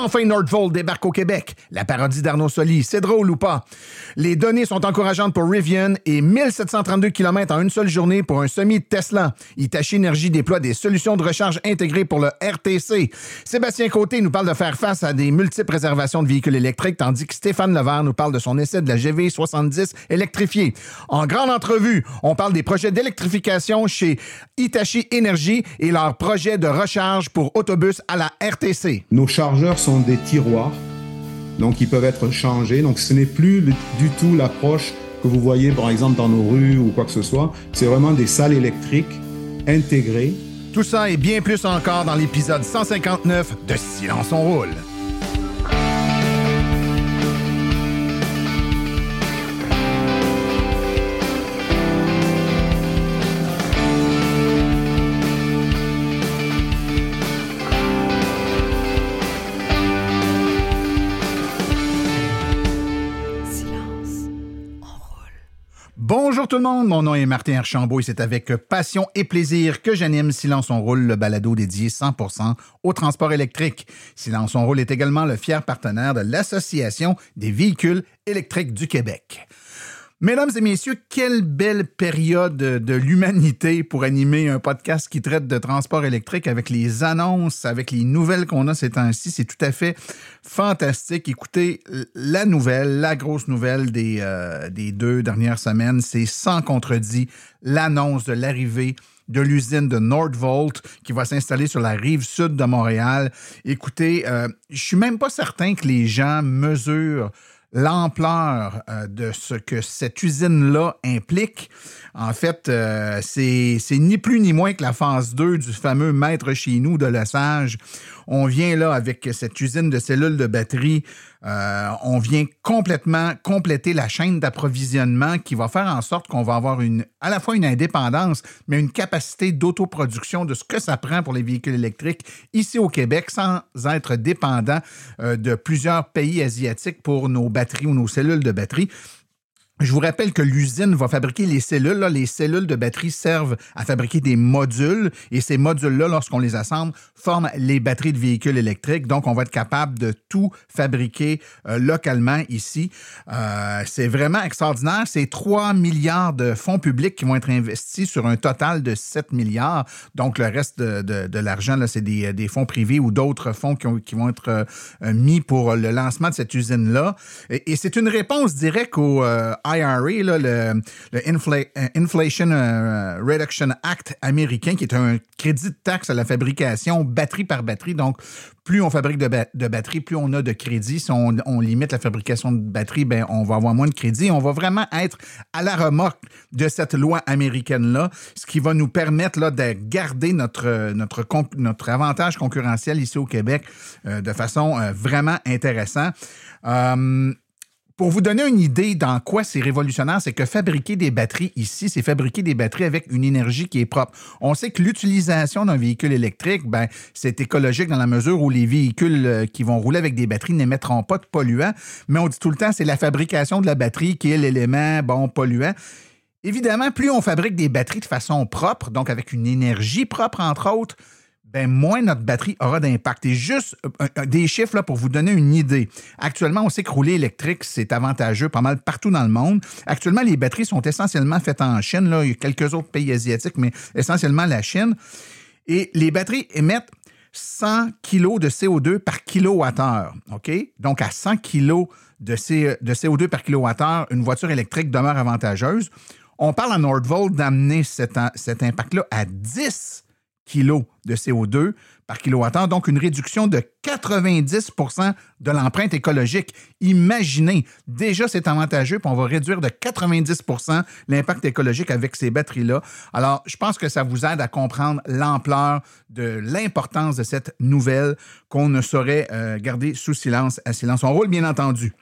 Enfin, Nordvolt débarque au Québec. La parodie d'Arnaud Soli, c'est drôle ou pas? Les données sont encourageantes pour Rivian et 1732 km en une seule journée pour un semi Tesla. Hitachi Energy déploie des solutions de recharge intégrées pour le RTC. Sébastien Côté nous parle de faire face à des multiples réservations de véhicules électriques, tandis que Stéphane Levert nous parle de son essai de la GV70 électrifiée. En grande entrevue, on parle des projets d'électrification chez Hitachi Energy et leur projet de recharge pour autobus à la RTC. Nos chargeurs sont des tiroirs, donc ils peuvent être changés. Donc ce n'est plus du tout l'approche que vous voyez par exemple dans nos rues ou quoi que ce soit. C'est vraiment des salles électriques intégrées. Tout ça et bien plus encore dans l'épisode 159 de Silence on roule. Bonjour tout le monde, mon nom est Martin Archambault et c'est avec passion et plaisir que j'anime Silence on roule, le balado dédié 100% au transport électrique. Silence on roule est également le fier partenaire de l'Association des véhicules électriques du Québec. Mesdames et messieurs, quelle belle période de l'humanité pour animer un podcast qui traite de transport électrique avec les annonces, avec les nouvelles qu'on a ces temps-ci. C'est tout à fait fantastique. Écoutez, la nouvelle, la grosse nouvelle des, euh, des deux dernières semaines, c'est sans contredit l'annonce de l'arrivée de l'usine de Nordvolt qui va s'installer sur la rive sud de Montréal. Écoutez, euh, je suis même pas certain que les gens mesurent l'ampleur euh, de ce que cette usine-là implique. En fait, euh, c'est ni plus ni moins que la phase 2 du fameux maître chez nous de Lesage. On vient là avec cette usine de cellules de batterie euh, on vient complètement compléter la chaîne d'approvisionnement qui va faire en sorte qu'on va avoir une, à la fois une indépendance, mais une capacité d'autoproduction de ce que ça prend pour les véhicules électriques ici au Québec sans être dépendant euh, de plusieurs pays asiatiques pour nos batteries ou nos cellules de batterie. Je vous rappelle que l'usine va fabriquer les cellules. Les cellules de batterie servent à fabriquer des modules et ces modules-là, lorsqu'on les assemble, forment les batteries de véhicules électriques. Donc, on va être capable de tout fabriquer euh, localement ici. Euh, c'est vraiment extraordinaire. C'est 3 milliards de fonds publics qui vont être investis sur un total de 7 milliards. Donc, le reste de, l'argent, c'est des, fonds privés ou d'autres fonds qui, vont être euh, mis pour le lancement de cette usine-là. Et, c'est une réponse directe au IRA, le, Inflation euh, Reduction Act américain, qui est un crédit de taxe à la fabrication batterie par batterie. Donc, plus on fabrique de, de batteries, plus on a de crédit. Si on, limite la fabrication de batteries, ben, on va avoir moins de crédit. On va vraiment être à la remorque de cette loi américaine-là, ce qui va nous permettre là, de garder notre, notre, avantage concurrentiel ici au Québec euh, de façon euh, vraiment intéressante. Pour vous donner une idée dans quoi c'est révolutionnaire, c'est que fabriquer des batteries ici, c'est fabriquer des batteries avec une énergie qui est propre. On sait que l'utilisation d'un véhicule électrique, ben, c'est écologique dans la mesure où les véhicules euh, qui vont rouler avec des batteries n'émettront pas de polluants, mais on dit tout le temps c'est la fabrication de la batterie qui est l'élément bon polluant. Évidemment, plus on fabrique des batteries de façon propre, donc avec une énergie propre entre autres, ben moins notre batterie aura d'impact. Et juste euh, des chiffres là, pour vous donner une idée. Actuellement, on sait que rouler électrique, c'est avantageux pas mal partout dans le monde. Actuellement, les batteries sont essentiellement faites en Chine. Là. Il y a quelques autres pays asiatiques, mais essentiellement la Chine. Et les batteries émettent 100 kg de CO2 par kilowattheure. OK? Donc, à 100 kg de, CO2 par kilowattheure, une voiture électrique demeure avantageuse. On parle à Nordvolt d'amener cet, cet impact-là à 10 kg de CO2 par kilowattheure, donc une réduction de 90% de l'empreinte écologique. Imaginez, déjà c'est avantageux, puis on va réduire de 90% l'impact écologique avec ces batteries-là. Alors, je pense que ça vous aide à comprendre l'ampleur de l'importance de cette nouvelle qu'on ne saurait euh, garder sous silence, à silence. On roule, bien entendu.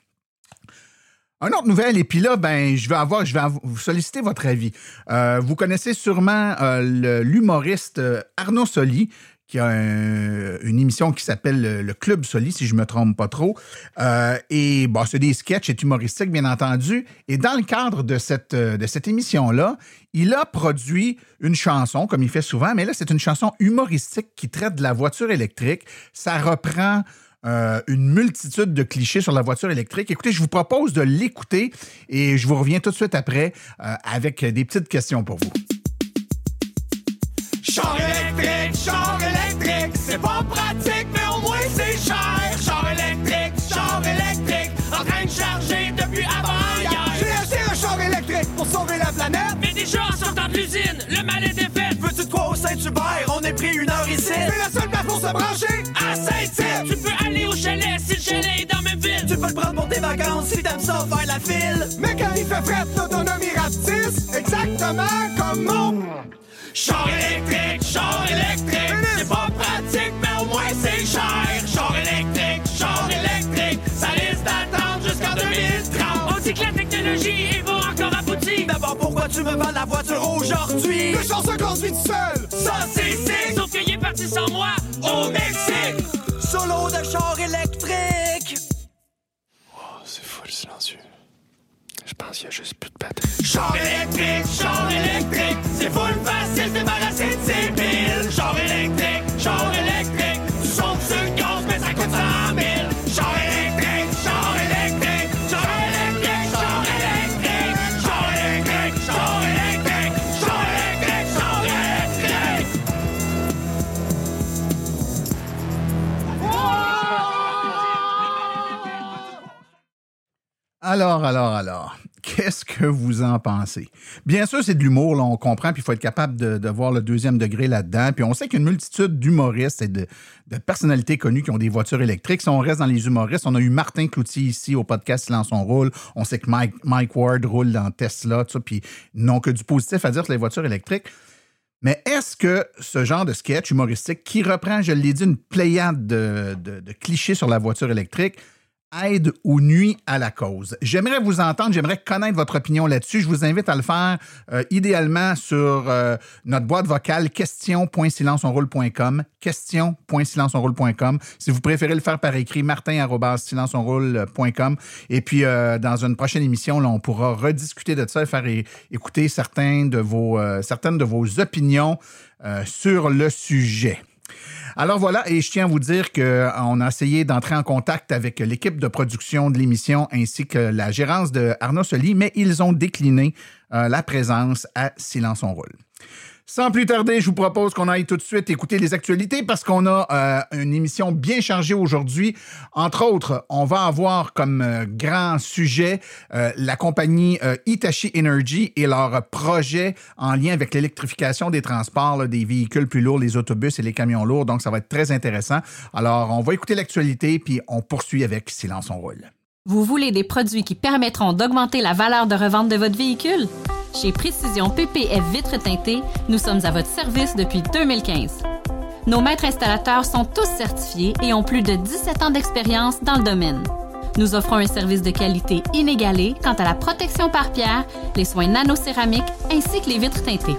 Un autre nouvelle, et puis là, ben, je vais avoir, je vais vous solliciter votre avis. Euh, vous connaissez sûrement euh, l'humoriste euh, Arnaud Soli, qui a un- une émission qui s'appelle le, Club Soli, si je me trompe pas trop. Et bon, c'est des sketchs et humoristiques, bien entendu. Et dans le cadre de cette, de cette émission-là, il a produit une chanson, comme il fait souvent, mais là, c'est une chanson humoristique qui traite de la voiture électrique. Ça reprend euh, une multitude de clichés sur la voiture électrique. Écoutez, je vous propose de l'écouter et je vous reviens tout de suite après euh, avec des petites questions pour vous. Char électrique, char électrique, c'est pas pratique, mais au moins c'est cher. Char électrique, char électrique, en train de charger depuis avant-hier. J'ai acheté un char électrique pour sauver la planète. Mais déjà, en sortant de l'usine, le mal est défait. Veux-tu de quoi au Saint-Hubert? On est pris une heure ici. C'est la seule place pour se brancher Tu peux le prendre pour tes vacances si t'aimes ça faire la file. Mais quand il fait fret, l'autonomie rapetisse, exactement comme mon char électrique, char électrique. C'est pas pratique, mais au moins c'est cher. Char électrique, char électrique, ça risque d'attendre jusqu'en 2030. On dit que la technologie est pas encore aboutie. D'abord, pourquoi tu me vends la voiture aujourd'hui? Le char se conduit tout seul. Ça, c'est sick. Sauf qu'il est parti sans moi. Au Mexique, solo de char électrique. C'est full silencieux. Je pense qu'il y a juste plus de batterie. Char électrique, char électrique, c'est full facile de débarrasser de ses piles. Char électrique, char électrique, tu sautes sur le gaz, mais ça coûte 100 Alors, alors, alors, qu'est-ce que vous en pensez? Bien sûr, c'est de l'humour, on comprend, puis il faut être capable de, voir le deuxième degré là-dedans. Puis on sait qu'il y a une multitude d'humoristes et de, personnalités connues qui ont des voitures électriques. Si on reste dans les humoristes, on a eu Martin Cloutier ici au podcast Silence on roule. On sait que Mike, Ward roule dans Tesla, tout ça, puis non que du positif à dire sur les voitures électriques. Mais est-ce que ce genre de sketch humoristique qui reprend, je l'ai dit, une pléiade de, de- de clichés sur la voiture électrique aide ou nuit à la cause? J'aimerais vous entendre, j'aimerais connaître votre opinion là-dessus. Je vous invite à le faire euh, idéalement sur euh, notre boîte vocale question.silenceonroule.com question.silenceonroule.com Si vous préférez le faire par écrit, martin.silenceonroule.com Et puis, euh, dans une prochaine émission, on pourra rediscuter de ça et faire écouter certains de vos, certaines de vos opinions sur le sujet. Alors voilà, et je tiens à vous dire qu'on a essayé d'entrer en contact avec l'équipe de production de l'émission ainsi que la gérance de Arnaud Soli, mais ils ont décliné euh, la présence à Silence on roule. Sans plus tarder, je vous propose qu'on aille tout de suite écouter les actualités parce qu'on a euh, une émission bien chargée aujourd'hui. Entre autres, on va avoir comme euh, grand sujet euh, la compagnie Hitachi Energy et leur projet en lien avec l'électrification des transports, des véhicules plus lourds, les autobus et les camions lourds. Donc, ça va être très intéressant. Alors, on va écouter l'actualité puis on poursuit avec Silence on roule. Vous voulez des produits qui permettront d'augmenter la valeur de revente de votre véhicule? Chez Précision PPF Vitres teintées, nous sommes à votre service depuis 2015. Nos maîtres installateurs sont tous certifiés et ont plus de 17 ans d'expérience dans le domaine. Nous offrons un service de qualité inégalé quant à la protection par pierre, les soins nanocéramiques ainsi que les vitres teintées.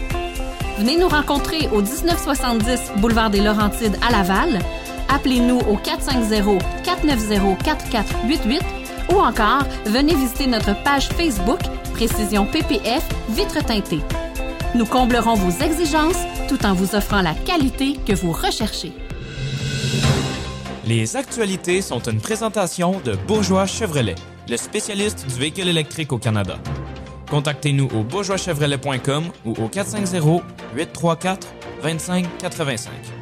Venez nous rencontrer au 1970 boulevard des Laurentides à Laval. Appelez-nous au 450-490-4488 ou encore venez visiter notre page Facebook Précision PPF Vitre teintée. Nous comblerons vos exigences tout en vous offrant la qualité que vous recherchez. Les actualités sont une présentation de Bourgeois Chevrolet, le spécialiste du véhicule électrique au Canada. Contactez-nous au bourgeoischevrolet.com ou au 450-834-2585.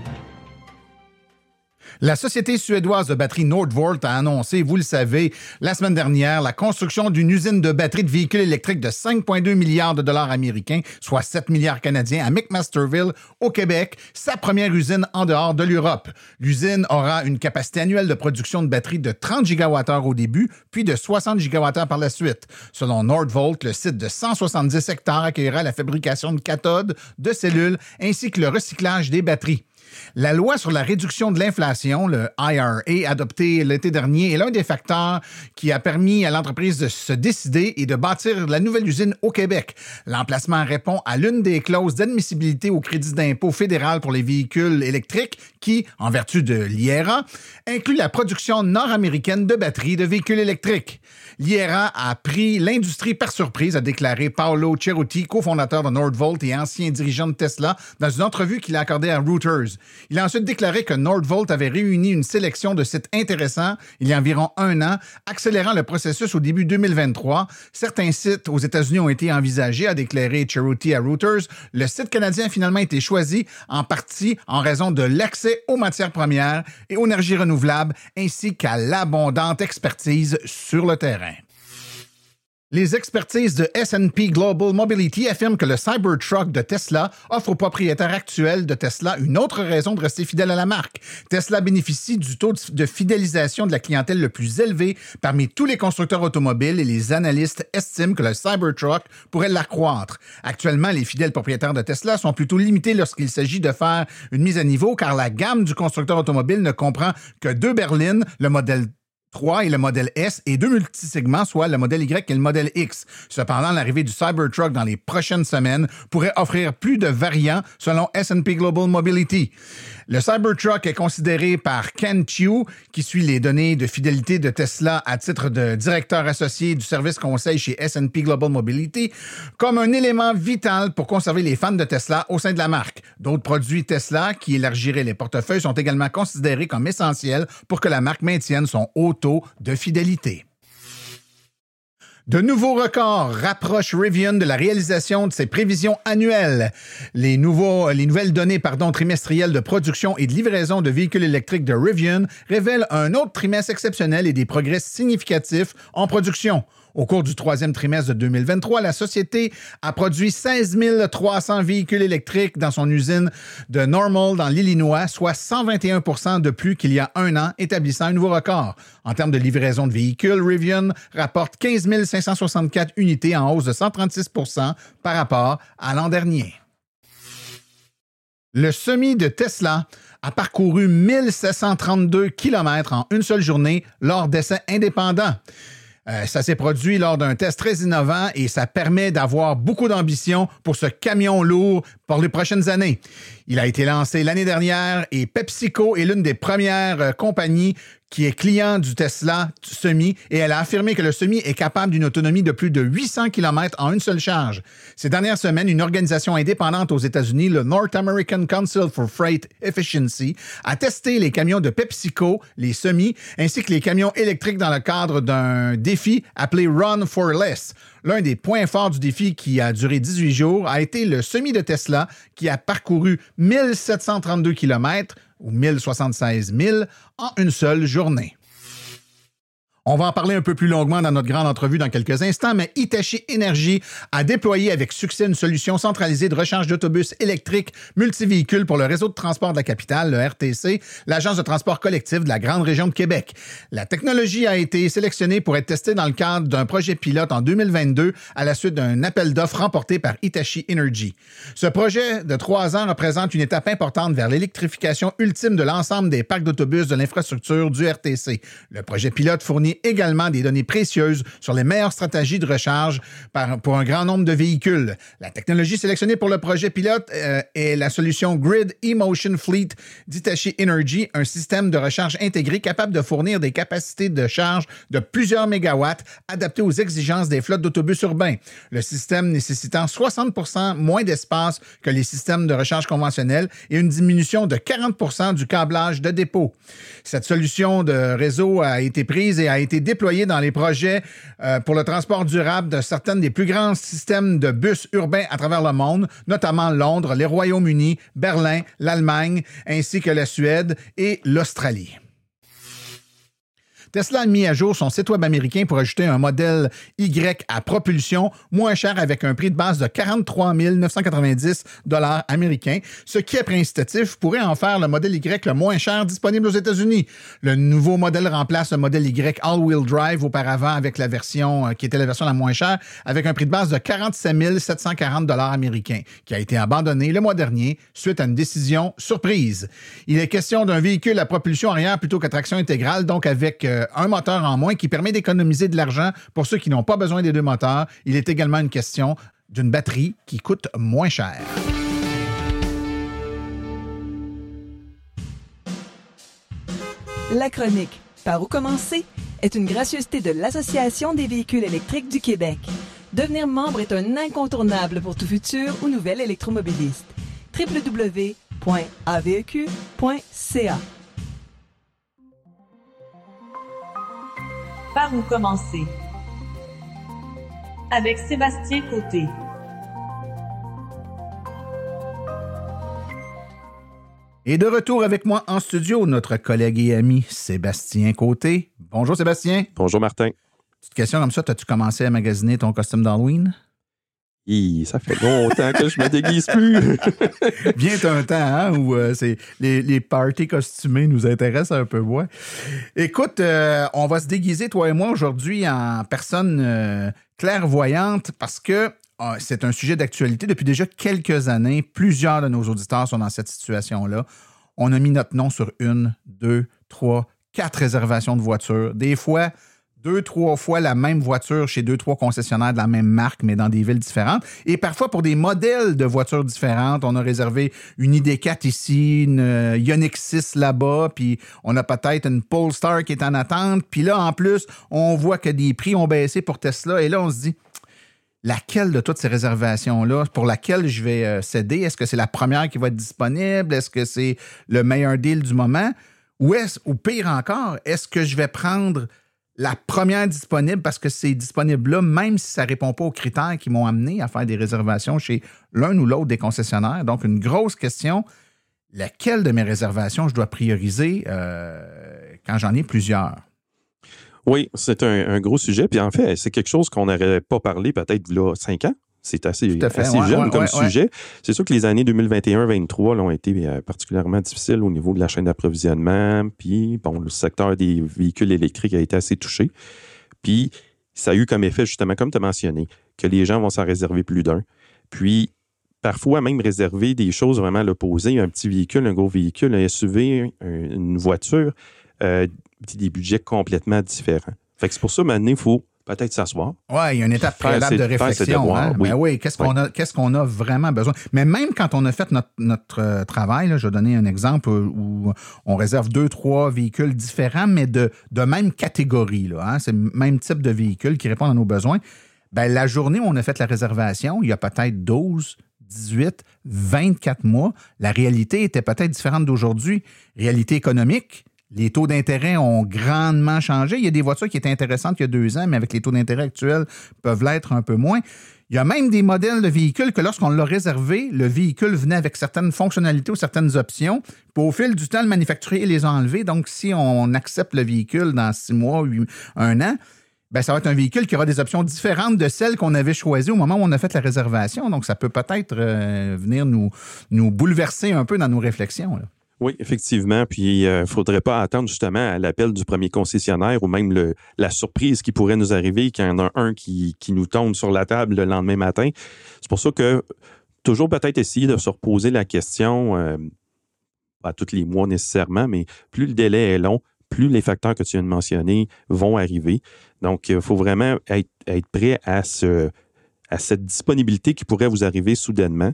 La société suédoise de batterie Nordvolt a annoncé, vous le savez, la semaine dernière, la construction d'une usine de batterie de véhicules électriques de 5,2 milliards de dollars américains, soit 7 milliards canadiens, à McMasterville, au Québec, sa première usine en dehors de l'Europe. L'usine aura une capacité annuelle de production de batteries de 30 gigawattheures au début, puis de 60 gigawattheures par la suite. Selon Nordvolt, le site de 170 hectares accueillera la fabrication de cathodes, de cellules, ainsi que le recyclage des batteries. La loi sur la réduction de l'inflation, le IRA, adoptée l'été dernier, est l'un des facteurs qui a permis à l'entreprise de se décider et de bâtir la nouvelle usine au Québec. L'emplacement répond à l'une des clauses d'admissibilité au crédit d'impôt fédéral pour les véhicules électriques qui, en vertu de l'IRA, inclut la production nord-américaine de batteries de véhicules électriques. L'IRA a pris l'industrie par surprise, a déclaré Paolo Ceruti, cofondateur de Nordvolt et ancien dirigeant de Tesla, dans une entrevue qu'il a accordée à Reuters. Il a ensuite déclaré que Nordvolt avait réuni une sélection de sites intéressants il y a environ un an, accélérant le processus au début 2023. Certains sites aux États-Unis ont été envisagés, a déclaré Cheruti à Reuters. Le site canadien a finalement été choisi en partie en raison de l'accès aux matières premières et aux énergies renouvelables, ainsi qu'à l'abondante expertise sur le terrain. Les expertises de S&P Global Mobility affirment que le Cybertruck de Tesla offre aux propriétaires actuels de Tesla une autre raison de rester fidèle à la marque. Tesla bénéficie du taux de fidélisation de la clientèle le plus élevé parmi tous les constructeurs automobiles et les analystes estiment que le Cybertruck pourrait l'accroître. Actuellement, les fidèles propriétaires de Tesla sont plutôt limités lorsqu'il s'agit de faire une mise à niveau car la gamme du constructeur automobile ne comprend que deux berlines, le modèle 3 et le modèle S et deux multisegments, soit le modèle Y et le modèle X. Cependant, l'arrivée du Cybertruck dans les prochaines semaines pourrait offrir plus de variants selon S&P Global Mobility. Le Cybertruck est considéré par Ken Chiu, qui suit les données de fidélité de Tesla à titre de directeur associé du service conseil chez S&P Global Mobility, comme un élément vital pour conserver les fans de Tesla au sein de la marque. D'autres produits Tesla qui élargiraient les portefeuilles sont également considérés comme essentiels pour que la marque maintienne son haut de fidélité. De nouveaux records rapprochent Rivian de la réalisation de ses prévisions annuelles. Les nouvelles données pardon, trimestrielles de production et de livraison de véhicules électriques de Rivian révèlent un autre trimestre exceptionnel et des progrès significatifs en production. Au cours du troisième trimestre de 2023, la société a produit 16 300 véhicules électriques dans son usine de Normal dans l'Illinois, soit 121% de plus qu'il y a un an, établissant un nouveau record. En termes de livraison de véhicules, Rivian rapporte 15 564 unités en hausse de 136% par rapport à l'an dernier. Le semi de Tesla a parcouru 1732 km en une seule journée lors d'essais indépendants. Euh, ça s'est produit lors d'un test très innovant et ça permet d'avoir beaucoup d'ambition pour ce camion lourd pour les prochaines années. Il a été lancé l'année dernière et PepsiCo est l'une des premières euh, compagnies qui est client du Tesla Semi et elle a affirmé que le Semi est capable d'une autonomie de plus de 800 km en une seule charge. Ces dernières semaines, une organisation indépendante aux États-Unis, le North American Council for Freight Efficiency, a testé les camions de PepsiCo, les Semi, ainsi que les camions électriques dans le cadre d'un défi appelé Run for Less. L'un des points forts du défi qui a duré 18 jours a été le Semi de Tesla qui a parcouru 1732 km ou 1076 000 en une seule journée. On va en parler un peu plus longuement dans notre grande entrevue dans quelques instants, mais Hitachi Energy a déployé avec succès une solution centralisée de recharge d'autobus électriques multivéhicules pour le réseau de transport de la capitale, le RTC, l'agence de transport collectif de la grande région de Québec. La technologie a été sélectionnée pour être testée dans le cadre d'un projet pilote en 2022 à la suite d'un appel d'offres remporté par Hitachi Energy. Ce projet de trois ans représente une étape importante vers l'électrification ultime de l'ensemble des parcs d'autobus de l'infrastructure du RTC. Le projet pilote fournit également des données précieuses sur les meilleures stratégies de recharge pour un grand nombre de véhicules. La technologie sélectionnée pour le projet pilote euh, est la solution Grid Emotion Fleet d'Hitachi Energy, un système de recharge intégré capable de fournir des capacités de charge de plusieurs mégawatts adaptées aux exigences des flottes d'autobus urbains. Le système nécessitant 60 moins d'espace que les systèmes de recharge conventionnels et une diminution de 40 du câblage de dépôt. Cette solution de réseau a été prise et a a été déployé dans les projets euh, pour le transport durable de certains des plus grands systèmes de bus urbains à travers le monde, notamment Londres, les Royaumes-Unis, Berlin, l'Allemagne, ainsi que la Suède et l'Australie. Tesla a mis à jour son site web américain pour ajouter un modèle Y à propulsion moins cher avec un prix de base de 43 990 dollars américains, ce qui, après incitatif, pourrait en faire le modèle Y le moins cher disponible aux États-Unis. Le nouveau modèle remplace le modèle Y All-Wheel Drive auparavant avec la version euh, qui était la version la moins chère avec un prix de base de 47 740 dollars américains, qui a été abandonné le mois dernier suite à une décision surprise. Il est question d'un véhicule à propulsion arrière plutôt qu'à traction intégrale, donc avec euh, un moteur en moins qui permet d'économiser de l'argent pour ceux qui n'ont pas besoin des deux moteurs. Il est également une question d'une batterie qui coûte moins cher. La chronique Par où commencer est une gracieuseté de l'Association des véhicules électriques du Québec. Devenir membre est un incontournable pour tout futur ou nouvel électromobiliste. www.aveq.ca Par où commencer Avec Sébastien Côté. Et de retour avec moi en studio, notre collègue et ami Sébastien Côté. Bonjour Sébastien. Bonjour Martin. Petite question comme ça, as-tu commencé à magasiner ton costume d'Halloween? Ça fait longtemps que je me déguise plus. Vient un temps hein, où euh, c'est les, les parties costumées nous intéressent un peu moins. Écoute, euh, on va se déguiser, toi et moi, aujourd'hui en personne euh, clairvoyante parce que euh, c'est un sujet d'actualité depuis déjà quelques années. Plusieurs de nos auditeurs sont dans cette situation-là. On a mis notre nom sur une, deux, trois, quatre réservations de voitures. Des fois, deux, trois fois la même voiture chez deux, trois concessionnaires de la même marque, mais dans des villes différentes. Et parfois, pour des modèles de voitures différentes, on a réservé une ID4 ici, une euh, Ioniq 6 là-bas, puis on a peut-être une Polestar qui est en attente. Puis là, en plus, on voit que des prix ont baissé pour Tesla. Et là, on se dit, laquelle de toutes ces réservations-là, pour laquelle je vais euh, céder? Est-ce que c'est la première qui va être disponible? Est-ce que c'est le meilleur deal du moment? Ou, est ou pire encore, est-ce que je vais prendre la première disponible parce que c'est disponible là, même si ça ne répond pas aux critères qui m'ont amené à faire des réservations chez l'un ou l'autre des concessionnaires. Donc, une grosse question, laquelle de mes réservations je dois prioriser euh, quand j'en ai plusieurs? Oui, c'est un, gros sujet. Puis en fait, c'est quelque chose qu'on n'aurait pas parlé peut-être là cinq ans. C'est assez, assez ouais, jeune ouais, comme ouais, sujet. C'est sûr que les années 2021-2023 ont été euh, particulièrement difficiles au niveau de la chaîne d'approvisionnement. Puis, bon, le secteur des véhicules électriques a été assez touché. Puis, ça a eu comme effet, justement, comme tu as mentionné, que les gens vont s'en réserver plus d'un. Puis, parfois même réserver des choses vraiment à l'opposé. Un petit véhicule, un gros véhicule, un SUV, une voiture, euh, des budgets complètement différents. Fait que c'est pour ça, maintenant, il faut peut-être s'asseoir. Oui, il y a une étape préalable de réflexion. Hein? Oui, ben oui qu'est-ce qu'on oui. a, qu'est-ce qu'on a vraiment besoin? Mais même quand on a fait notre, notre euh, travail, là, je vais donner un exemple où on réserve deux, trois véhicules différents, mais de, de même catégorie. Là, hein? C'est le même type de véhicule qui répond à nos besoins. Ben, la journée où on a fait la réservation, il y a peut-être 12, 18, 24 mois, la réalité était peut-être différente d'aujourd'hui. Réalité économique, les taux d'intérêt ont grandement changé. Il y a des voitures qui étaient intéressantes il y a deux ans, mais avec les taux d'intérêt actuels, peuvent l'être un peu moins. Il y a même des modèles de véhicules que lorsqu'on l'a réservé, le véhicule venait avec certaines fonctionnalités ou certaines options. Puis au fil du temps, le manufacturier les a enlevés. Donc, si on accepte le véhicule dans six mois, un an, ben, ça va être un véhicule qui aura des options différentes de celles qu'on avait choisies au moment où on a fait la réservation. Donc, ça peut peut-être euh, venir nous, bouleverser un peu dans nos réflexions. Oui, effectivement. Puis, il euh, ne faudrait pas attendre justement à l'appel du premier concessionnaire ou même le, la surprise qui pourrait nous arriver qu'il y en a un qui, nous tombe sur la table le lendemain matin. C'est pour ça que toujours peut-être essayer de se reposer la question, euh, pas tous les mois nécessairement, mais plus le délai est long, plus les facteurs que tu viens de mentionner vont arriver. Donc, il faut vraiment être, être prêt à, ce, à cette disponibilité qui pourrait vous arriver soudainement.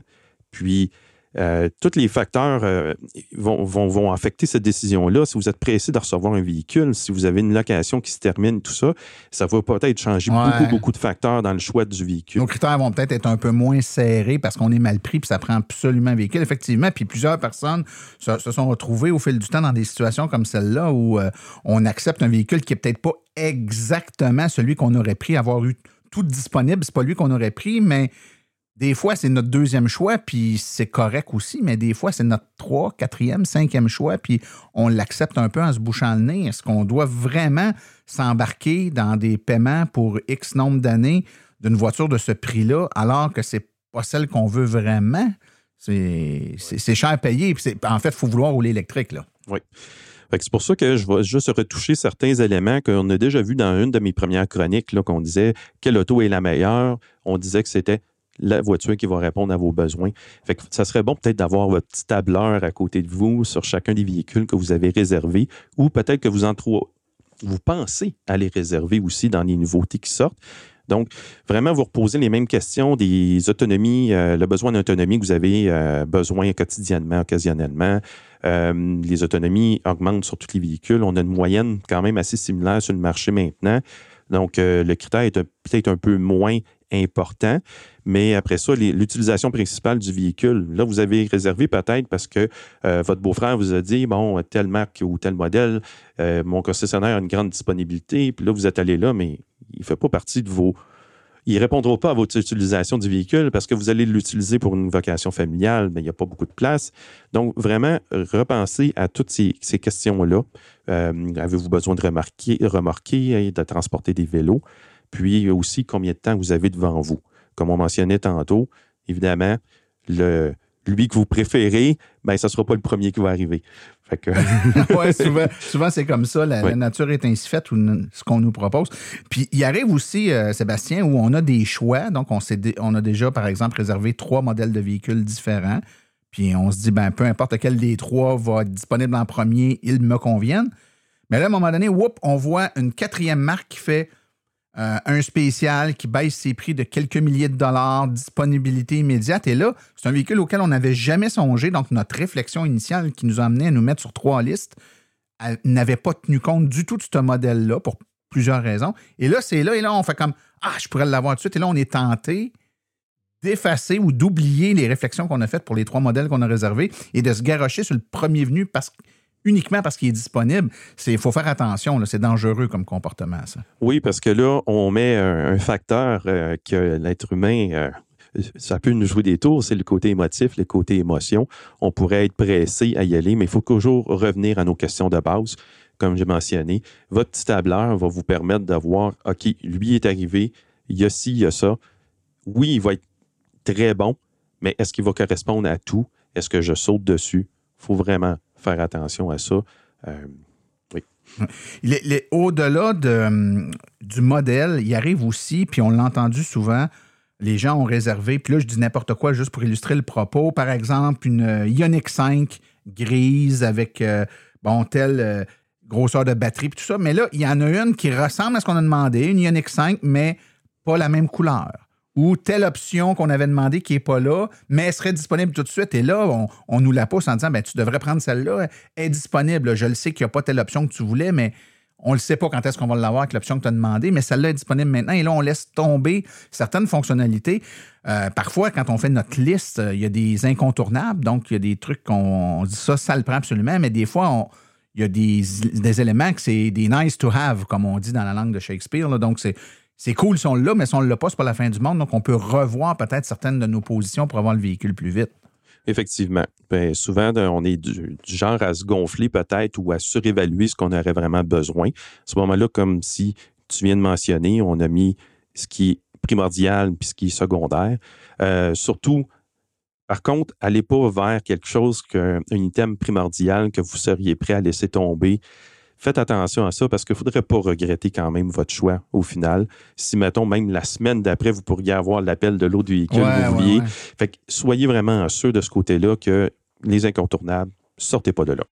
Puis, Euh, tous les facteurs euh, vont, vont, vont, affecter cette décision-là. Si vous êtes pressé de recevoir un véhicule, si vous avez une location qui se termine, tout ça, ça va peut-être changer beaucoup, beaucoup de facteurs dans le choix du véhicule. Nos critères vont peut-être être un peu moins serrés parce qu'on est mal pris puis ça prend absolument un véhicule, effectivement. Puis plusieurs personnes se, sont retrouvées au fil du temps dans des situations comme celle-là où euh, on accepte un véhicule qui n'est peut-être pas exactement celui qu'on aurait pris, avoir eu tout disponible. C'est pas lui qu'on aurait pris, mais des fois, c'est notre deuxième choix, puis c'est correct aussi, mais des fois, c'est notre trois, quatrième, cinquième choix, puis on l'accepte un peu en se bouchant le nez. Est-ce qu'on doit vraiment s'embarquer dans des paiements pour X nombre d'années d'une voiture de ce prix-là, alors que c'est pas celle qu'on veut vraiment? C'est cher à payer. En fait, il faut vouloir rouler électrique. Là. Oui. C'est pour ça que je vais juste retoucher certains éléments qu'on a déjà vus dans une de mes premières chroniques, qu'on disait quelle auto est la meilleure. On disait que c'était la voiture qui va répondre à vos besoins. Ça serait bon peut-être d'avoir votre petit tableur à côté de vous sur chacun des véhicules que vous avez réservés ou peut-être que vous en vous pensez à les réserver aussi dans les nouveautés qui sortent. Donc, vraiment, vous reposez les mêmes questions des autonomies, euh, le besoin d'autonomie que vous avez euh, besoin quotidiennement, occasionnellement. Euh, les autonomies augmentent sur tous les véhicules. On a une moyenne quand même assez similaire sur le marché maintenant. Donc, le critère est peut-être un peu moins important. Mais après ça, l'utilisation principale du véhicule, là, vous avez réservé peut-être parce que euh, votre beau-frère vous a dit, bon, telle marque ou tel modèle, euh, mon concessionnaire a une grande disponibilité, puis là, vous êtes allé là, mais il ne fait pas partie de vos... Il ne répondra pas à votre utilisation du véhicule parce que vous allez l'utiliser pour une vocation familiale, mais il n'y a pas beaucoup de place. Donc, vraiment, repensez à toutes ces, questions-là. Euh, avez-vous besoin de remarquer, remorquer et de transporter des vélos? puis aussi combien de temps vous avez devant vous? Comme on mentionnait tantôt, évidemment, le, lui que vous préférez, ben, ce ne sera pas le premier qui va arriver. ouais, souvent, c'est comme ça. La, nature est ainsi faite, ou ce qu'on nous propose. Puis il arrive aussi, euh, Sébastien, où on a des choix. Donc, on, on a déjà, par exemple, réservé trois modèles de véhicules différents. Puis on se dit, ben, peu importe quel des trois va être disponible en premier, ils me conviennent. Mais là, à un moment donné, whoop, on voit une quatrième marque qui fait euh, un spécial qui baisse ses prix de quelques milliers de dollars, disponibilité immédiate. Et là, c'est un véhicule auquel on n'avait jamais songé. Donc, notre réflexion initiale qui nous a amené à nous mettre sur trois listes n'avait pas tenu compte du tout de ce modèle-là pour plusieurs raisons. Et là, c'est là, et là, on fait comme Ah, je pourrais l'avoir tout de suite. Et là, on est tenté d'effacer ou d'oublier les réflexions qu'on a faites pour les trois modèles qu'on a réservés et de se garrocher sur le premier venu parce que uniquement parce qu'il est disponible, il faut faire attention. C'est dangereux comme comportement, ça. Oui, parce que là, on met un, facteur euh, que l'être humain. Euh, ça peut nous jouer des tours, c'est le côté émotif, le côté émotion. On pourrait être pressé à y aller, mais il faut toujours revenir à nos questions de base. Comme j'ai mentionné, votre petit tableur va vous permettre de voir, OK, lui est arrivé, il y a ci, il y a ça. Oui, il va être très bon, mais est-ce qu'il va correspondre à tout? Est-ce que je saute dessus? Il faut vraiment faire attention à ça. Euh, oui. Au-delà de, du modèle, il arrive aussi, puis on l'a entendu souvent, les gens ont réservé, puis là, je dis n'importe quoi juste pour illustrer le propos. Par exemple, une euh, Ioniq 5 grise avec, euh, bon, telle grosseur de batterie, puis tout ça. Mais là, il y en a une qui ressemble à ce qu'on a demandé, une Ioniq 5, mais pas la même couleur ou telle option qu'on avait demandé qui n'est pas là, mais elle serait disponible tout de suite. Et là, on, nous la pousse en disant ben, tu devrais prendre celle-là, elle est disponible. Je le sais qu'il n'y a pas telle option que tu voulais, mais on ne le sait pas quand est-ce qu'on va l'avoir avec l'option que tu as demandé, mais celle-là est disponible maintenant. Et là, on laisse tomber certaines fonctionnalités. Euh, parfois, quand on fait notre liste, il y a des incontournables. Donc, il y a des trucs qu'on dit ça, ça le prend absolument, mais des fois, il y a des, éléments que c'est des nice to have, comme on dit dans la langue de Shakespeare. Donc, c'est c'est cool si on l'a, mais si on ne l'a pas, c'est pas la fin du monde. Donc, on peut revoir peut-être certaines de nos positions pour avoir le véhicule plus vite. Effectivement. Ben, souvent, on est du, genre à se gonfler peut-être ou à surévaluer ce qu'on aurait vraiment besoin. À ce moment-là, comme si tu viens de mentionner, on a mis ce qui est primordial puis ce qui est secondaire. Euh, surtout, par contre, allez pas vers quelque chose qu'un item primordial que vous seriez prêt à laisser tomber faites attention à ça parce qu'il ne faudrait pas regretter quand même votre choix au final. Si, mettons, même la semaine d'après, vous pourriez avoir l'appel de l'autre véhicule que vous vouliez. Fait que soyez vraiment sûr de ce côté-là que les incontournables, sortez pas de là.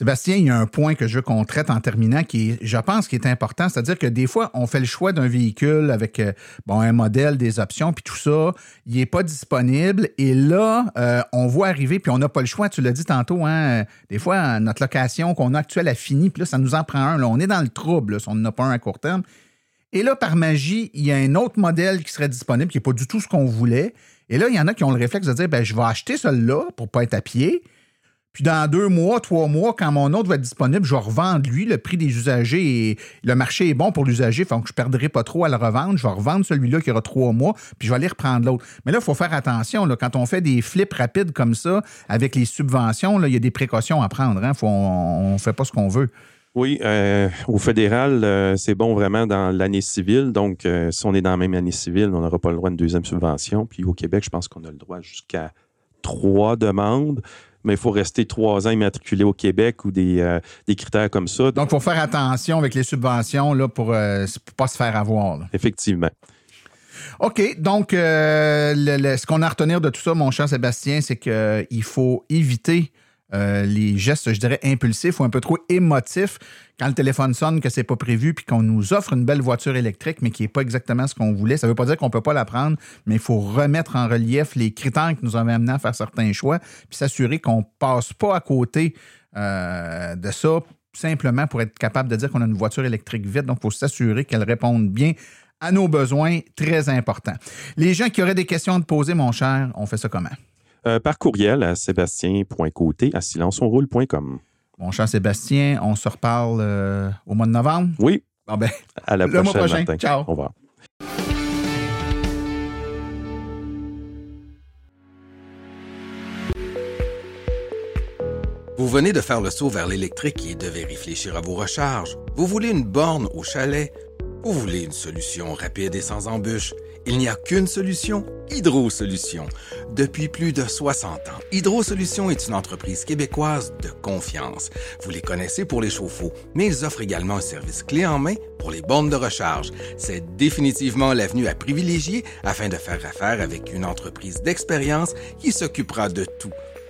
Sébastien, il y a un point que je veux qu'on traite en terminant qui je pense, qui est important. C'est-à-dire que des fois, on fait le choix d'un véhicule avec euh, un modèle, des options, puis tout ça. Il n'est pas disponible. Et là, euh, on voit arriver, puis on n'a pas le choix. Tu l'as dit tantôt, hein, des fois, notre location qu'on a actuelle a fini, puis là, ça nous en prend un. On est dans le trouble si on n'en a pas un à court terme. Et là, par magie, il y a un autre modèle qui serait disponible, qui n'est pas du tout ce qu'on voulait. Et là, il y en a qui ont le réflexe de dire ben, je vais acheter celui-là pour ne pas être à pied. Puis dans deux mois, trois mois, quand mon autre va être disponible, je vais revendre lui. Le prix des usagers et le marché est bon pour l'usager, donc je ne perdrai pas trop à le revendre. Je vais revendre celui-là qui aura trois mois, puis je vais aller reprendre l'autre. Mais là, il faut faire attention. Quand on fait des flips rapides comme ça, avec les subventions, il y a des précautions à prendre. Hein. on ne fait pas ce qu'on veut. Oui, euh, au fédéral, euh, c'est bon vraiment dans l'année civile. Donc, euh, si on est dans la même année civile, on n'aura pas le droit à une deuxième subvention. Puis au Québec, je pense qu'on a le droit jusqu'à trois demandes mais il faut rester trois ans immatriculé au Québec ou des, des critères comme ça. Donc, il faut faire attention avec les subventions là, pour ne pas se faire avoir. Effectivement. OK. Donc, ce qu'on a à retenir de tout ça, mon cher Sébastien, c'est qu'il faut éviter euh, les gestes, je dirais, impulsifs ou un peu trop émotifs quand le téléphone sonne, que c'est pas prévu, puis qu'on nous offre une belle voiture électrique, mais qui n'est pas exactement ce qu'on voulait. Ça ne veut pas dire qu'on ne peut pas la prendre, mais il faut remettre en relief les critères qui nous avaient amené à faire certains choix, puis s'assurer qu'on ne passe pas à côté euh, de ça simplement pour être capable de dire qu'on a une voiture électrique vite. Donc, il faut s'assurer qu'elle réponde bien à nos besoins, très importants. Les gens qui auraient des questions à te poser, mon cher, on fait ça comment? Euh, par courriel à sébastien.côté à silenceonroule.com. Mon cher Sébastien, on se reparle euh, au mois de novembre? Oui. ben, à la le mois prochain. Ciao. Au revoir. Vous venez de faire le saut vers l'électrique et devez réfléchir à vos recharges. Vous voulez une borne au chalet? Vous voulez une solution rapide et sans embûches? Il n'y a qu'une solution, Hydro Solutions. Depuis plus de 60 ans, Hydro Solutions est une entreprise québécoise de confiance. Vous les connaissez pour les chauffe-eau, mais ils offrent également un service clé en main pour les bornes de recharge. C'est définitivement l'avenue à privilégier afin de faire affaire avec une entreprise d'expérience qui s'occupera de tout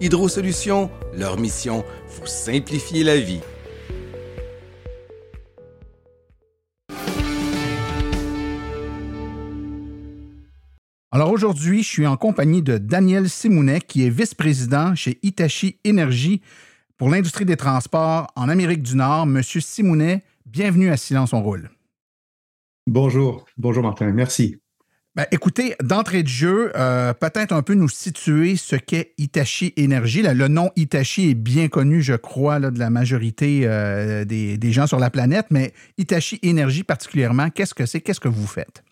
Hydro Solutions, leur mission, vous simplifier la vie. Alors aujourd'hui, je suis en compagnie de Daniel Simounet, qui est vice-président chez Hitachi Énergie pour l'industrie des transports en Amérique du Nord. Monsieur Simounet, bienvenue à Silence on roule. Bonjour, bonjour Martin, merci. Ben, écoutez, d'entrée de jeu, euh, peut-être un peu nous situer ce qu'est Hitachi Energy. le nom Hitachi est bien connu, je crois, de la majorité euh, des, gens sur la planète, mais Hitachi Energy particulièrement, qu'est-ce que c'est? Qu'est-ce que vous faites?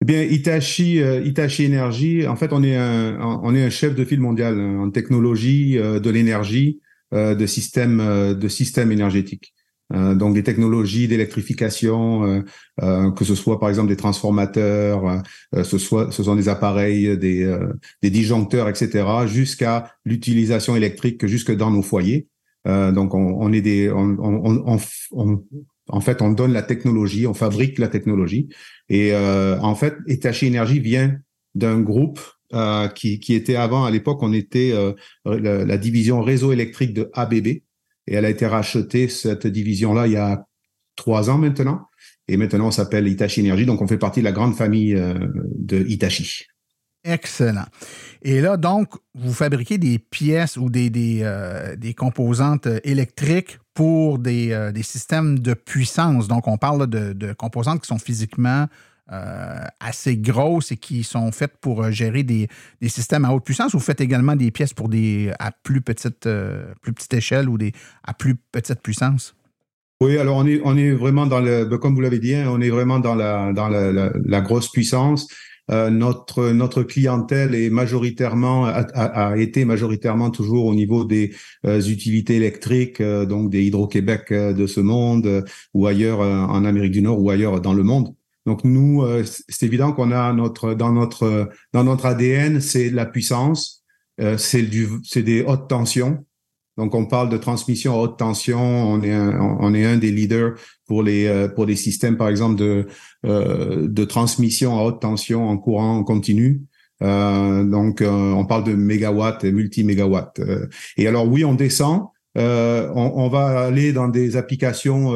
Eh bien, Hitachi, euh, Hitachi Energy, en fait, on est un, chef de file mondial en technologie de l'énergie, de système, de système énergétique. Euh, donc des technologies d'électrification, euh, euh, que ce soit par exemple des transformateurs, ce soit ce sont des appareils, des, des disjoncteurs, etc., jusqu'à l'utilisation électrique jusque dans nos foyers. donc on, on, est des, on, on, on, en fait, on donne la technologie, on fabrique la technologie. Et en fait, Hitachi Energy vient d'un groupe qui, qui était avant, à l'époque, on était la, la, division réseau électrique de ABB, et elle a été rachetée, cette division-là, il y a trois ans maintenant. Et maintenant, on s'appelle Hitachi Energy. Donc, on fait partie de la grande famille euh, de Hitachi. Excellent. Et là, donc, vous fabriquez des pièces ou des, euh, composantes électriques pour des, systèmes de puissance. Donc, on parle de composantes qui sont physiquement euh, assez grosses et qui sont faites pour euh, gérer des, systèmes à haute puissance ou faites également des pièces pour des à plus petite, euh, plus petite échelle ou des à plus petite puissance? Oui, alors on est, on est vraiment dans le, ben, comme vous l'avez dit, hein, on est vraiment dans la, dans la, grosse puissance. notre notre clientèle est majoritairement a, été majoritairement toujours au niveau des utilités électriques, donc des Hydro-Québec de ce monde ou ailleurs en Amérique du Nord ou ailleurs dans le monde. Donc nous, c'est évident qu'on a notre dans notre dans notre ADN, c'est la puissance, c'est du c'est des hautes tensions. Donc, on parle de transmission à haute tension. On est un, on est un des leaders pour les euh, pour les systèmes, par exemple, de euh, de transmission à haute tension en courant continu. Euh, donc, on parle de mégawatts et multi-mégawatts. et alors, oui, on descend. On, on, va aller dans des applications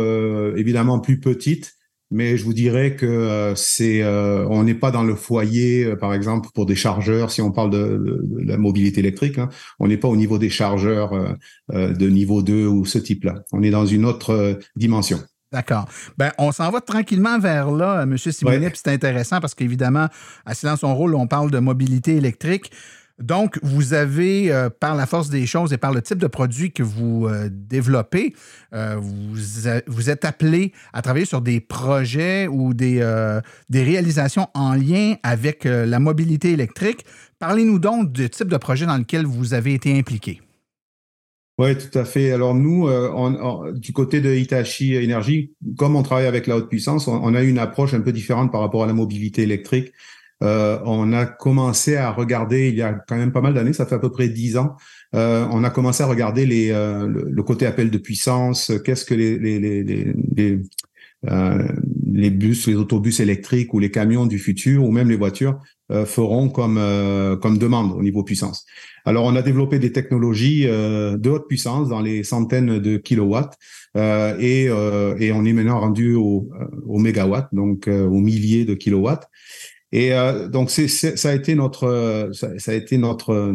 évidemment plus petites mais je vous dirais que euh, c'est euh, on n'est pas dans le foyer euh, par exemple pour des chargeurs si on parle de, la mobilité électrique hein, on n'est pas au niveau des chargeurs de niveau 2 ou ce type là on est dans une autre dimension D'accord. Ben, on s'en va tranquillement vers là, M. Simonet, c'est intéressant parce qu'évidemment, à Silence son rôle, on parle de mobilité électrique. Donc, vous avez, euh, par la force des choses et par le type de produit que vous euh, développez, euh, vous, êtes appelé à travailler sur des projets ou des, réalisations en lien avec la mobilité électrique. Parlez-nous donc du type de projet dans lequel vous avez été impliqué. Oui, tout à fait. Alors nous, du côté de Hitachi Energy, comme on travaille avec la haute puissance, on, a une approche un peu différente par rapport à la mobilité électrique. Euh, on a commencé à regarder, il y a quand même pas mal d'années, ça fait à peu près dix ans, euh, on a commencé à regarder les, euh, le, côté appel de puissance, qu'est-ce que les, les, les, les, les bus, les autobus électriques ou les camions du futur ou même les voitures feront comme, comme demande au niveau puissance. Alors, on a développé des technologies de haute puissance dans les centaines de kilowatts et, et on est maintenant rendu au, au donc aux milliers de kilowatts. Et euh, donc c'est, ça a été notre ça, a été notre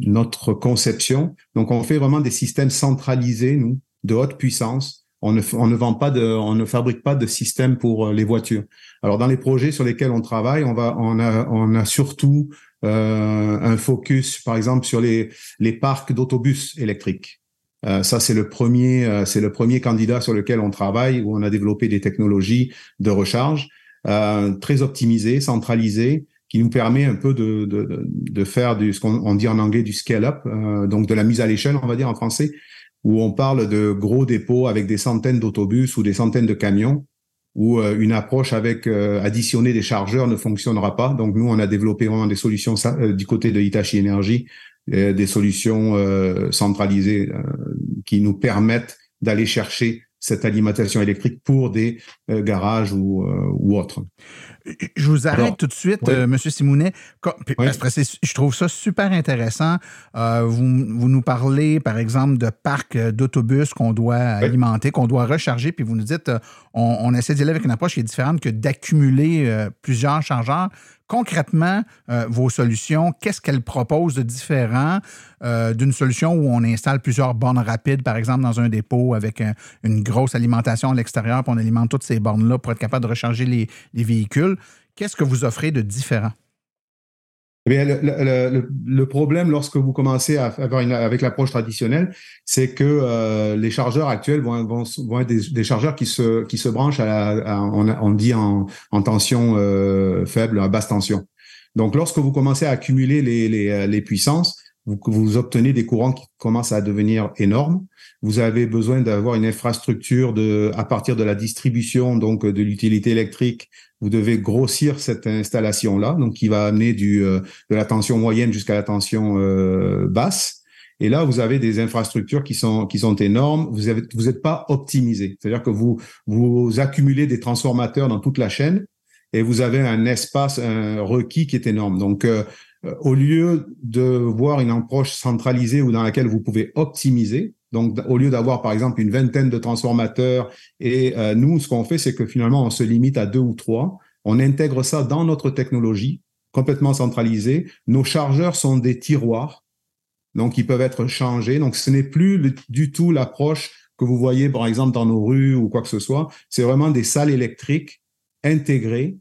notre conception. Donc on fait vraiment des systèmes centralisés nous de haute puissance. On ne on ne vend pas de on ne fabrique pas de système pour euh, les voitures. Alors dans les projets sur lesquels on travaille, on va on a on a surtout euh, un focus par exemple sur les les parcs d'autobus électriques. Euh, ça, c'est le premier, euh, c'est le premier candidat sur lequel on travaille où on a développé des technologies de recharge. Euh, très optimisé, centralisé, qui nous permet un peu de, de, de faire du, ce qu'on dit en anglais du scale-up, euh, donc de la mise à l'échelle, on va dire en français, où on parle de gros dépôts avec des centaines d'autobus ou des centaines de camions, où euh, une approche avec additionner des chargeurs ne fonctionnera pas. Donc nous, on a développé vraiment des solutions du côté de Hitachi Energy, des solutions centralisées qui nous permettent d'aller chercher cette alimentation électrique pour des euh, garages ou, euh, ou autres. Je vous arrête tout de suite, M. Euh, Monsieur Simounet. je trouve ça super intéressant. vous, vous, nous parlez, par exemple, de parcs d'autobus qu'on doit alimenter, qu'on doit recharger, puis vous nous dites, on, on essaie d'y aller avec une approche qui est différente que d'accumuler plusieurs chargeurs concrètement, euh, vos solutions, qu'est-ce qu'elles proposent de différent euh, d'une solution où on installe plusieurs bornes rapides, par exemple, dans un dépôt avec une grosse alimentation à l'extérieur, puis on alimente toutes ces bornes-là pour être capable de recharger les, les véhicules. Qu'est-ce que vous offrez de différent? Eh le, problème lorsque vous commencez à avoir avec l'approche traditionnelle, c'est que euh, les chargeurs actuels vont, vont, être des, chargeurs qui se, qui branchent à, on, dit en, tension euh, faible, à basse tension. Donc, lorsque vous commencez à accumuler les, les, les puissances, vous obtenez des courants qui commencent à devenir énormes. Vous avez besoin d'avoir une infrastructure de, à partir de la distribution donc de l'utilité électrique vous devez grossir cette installation-là, donc qui va amener du, euh, de la tension moyenne jusqu'à la tension euh, basse. Et là, vous avez des infrastructures qui sont qui sont énormes. Vous avez vous n'êtes pas optimisé, c'est-à-dire que vous vous accumulez des transformateurs dans toute la chaîne et vous avez un espace un requis qui est énorme. Donc euh, au lieu de voir une approche centralisée ou dans laquelle vous pouvez optimiser, donc, au lieu d'avoir, par exemple, une vingtaine de transformateurs, et euh, nous, ce qu'on fait, c'est que finalement, on se limite à deux ou trois. On intègre ça dans notre technologie, complètement centralisée. Nos chargeurs sont des tiroirs, donc ils peuvent être changés. Donc, ce n'est plus du tout l'approche que vous voyez, par exemple, dans nos rues ou quoi que ce soit. C'est vraiment des salles électriques intégrées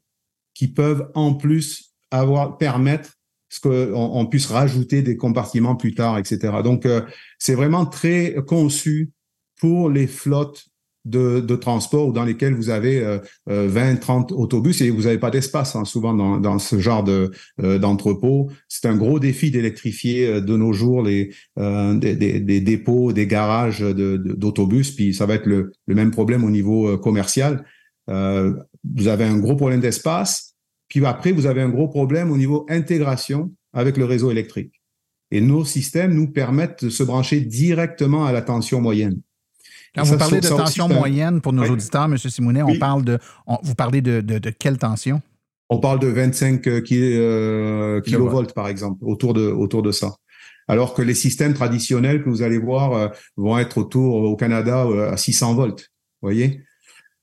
qui peuvent en plus avoir permettre ce qu'on on puisse rajouter des compartiments plus tard, etc. Donc, euh, c'est vraiment très conçu pour les flottes de, de, transport dans lesquels vous avez 20, 30 autobus et vous n'avez pas d'espace hein, souvent dans, dans, ce genre de d'entrepôt. C'est un gros défi d'électrifier de nos jours les des, des, des, dépôts, des garages d'autobus. Puis ça va être le, le, même problème au niveau commercial. vous avez un gros problème d'espace. Puis après, vous avez un gros problème au niveau intégration avec le réseau électrique. Et nos systèmes nous permettent de se brancher directement à la tension moyenne. Quand vous parlez de tension moyenne pour nos auditeurs, M. Simonet, on parle de, vous parlez de, de, quelle tension? On parle de 25 euh, kilovolts, par exemple, autour de, autour de ça. Alors que les systèmes traditionnels que vous allez voir euh, vont être autour au Canada euh, à 600 volts. voyez?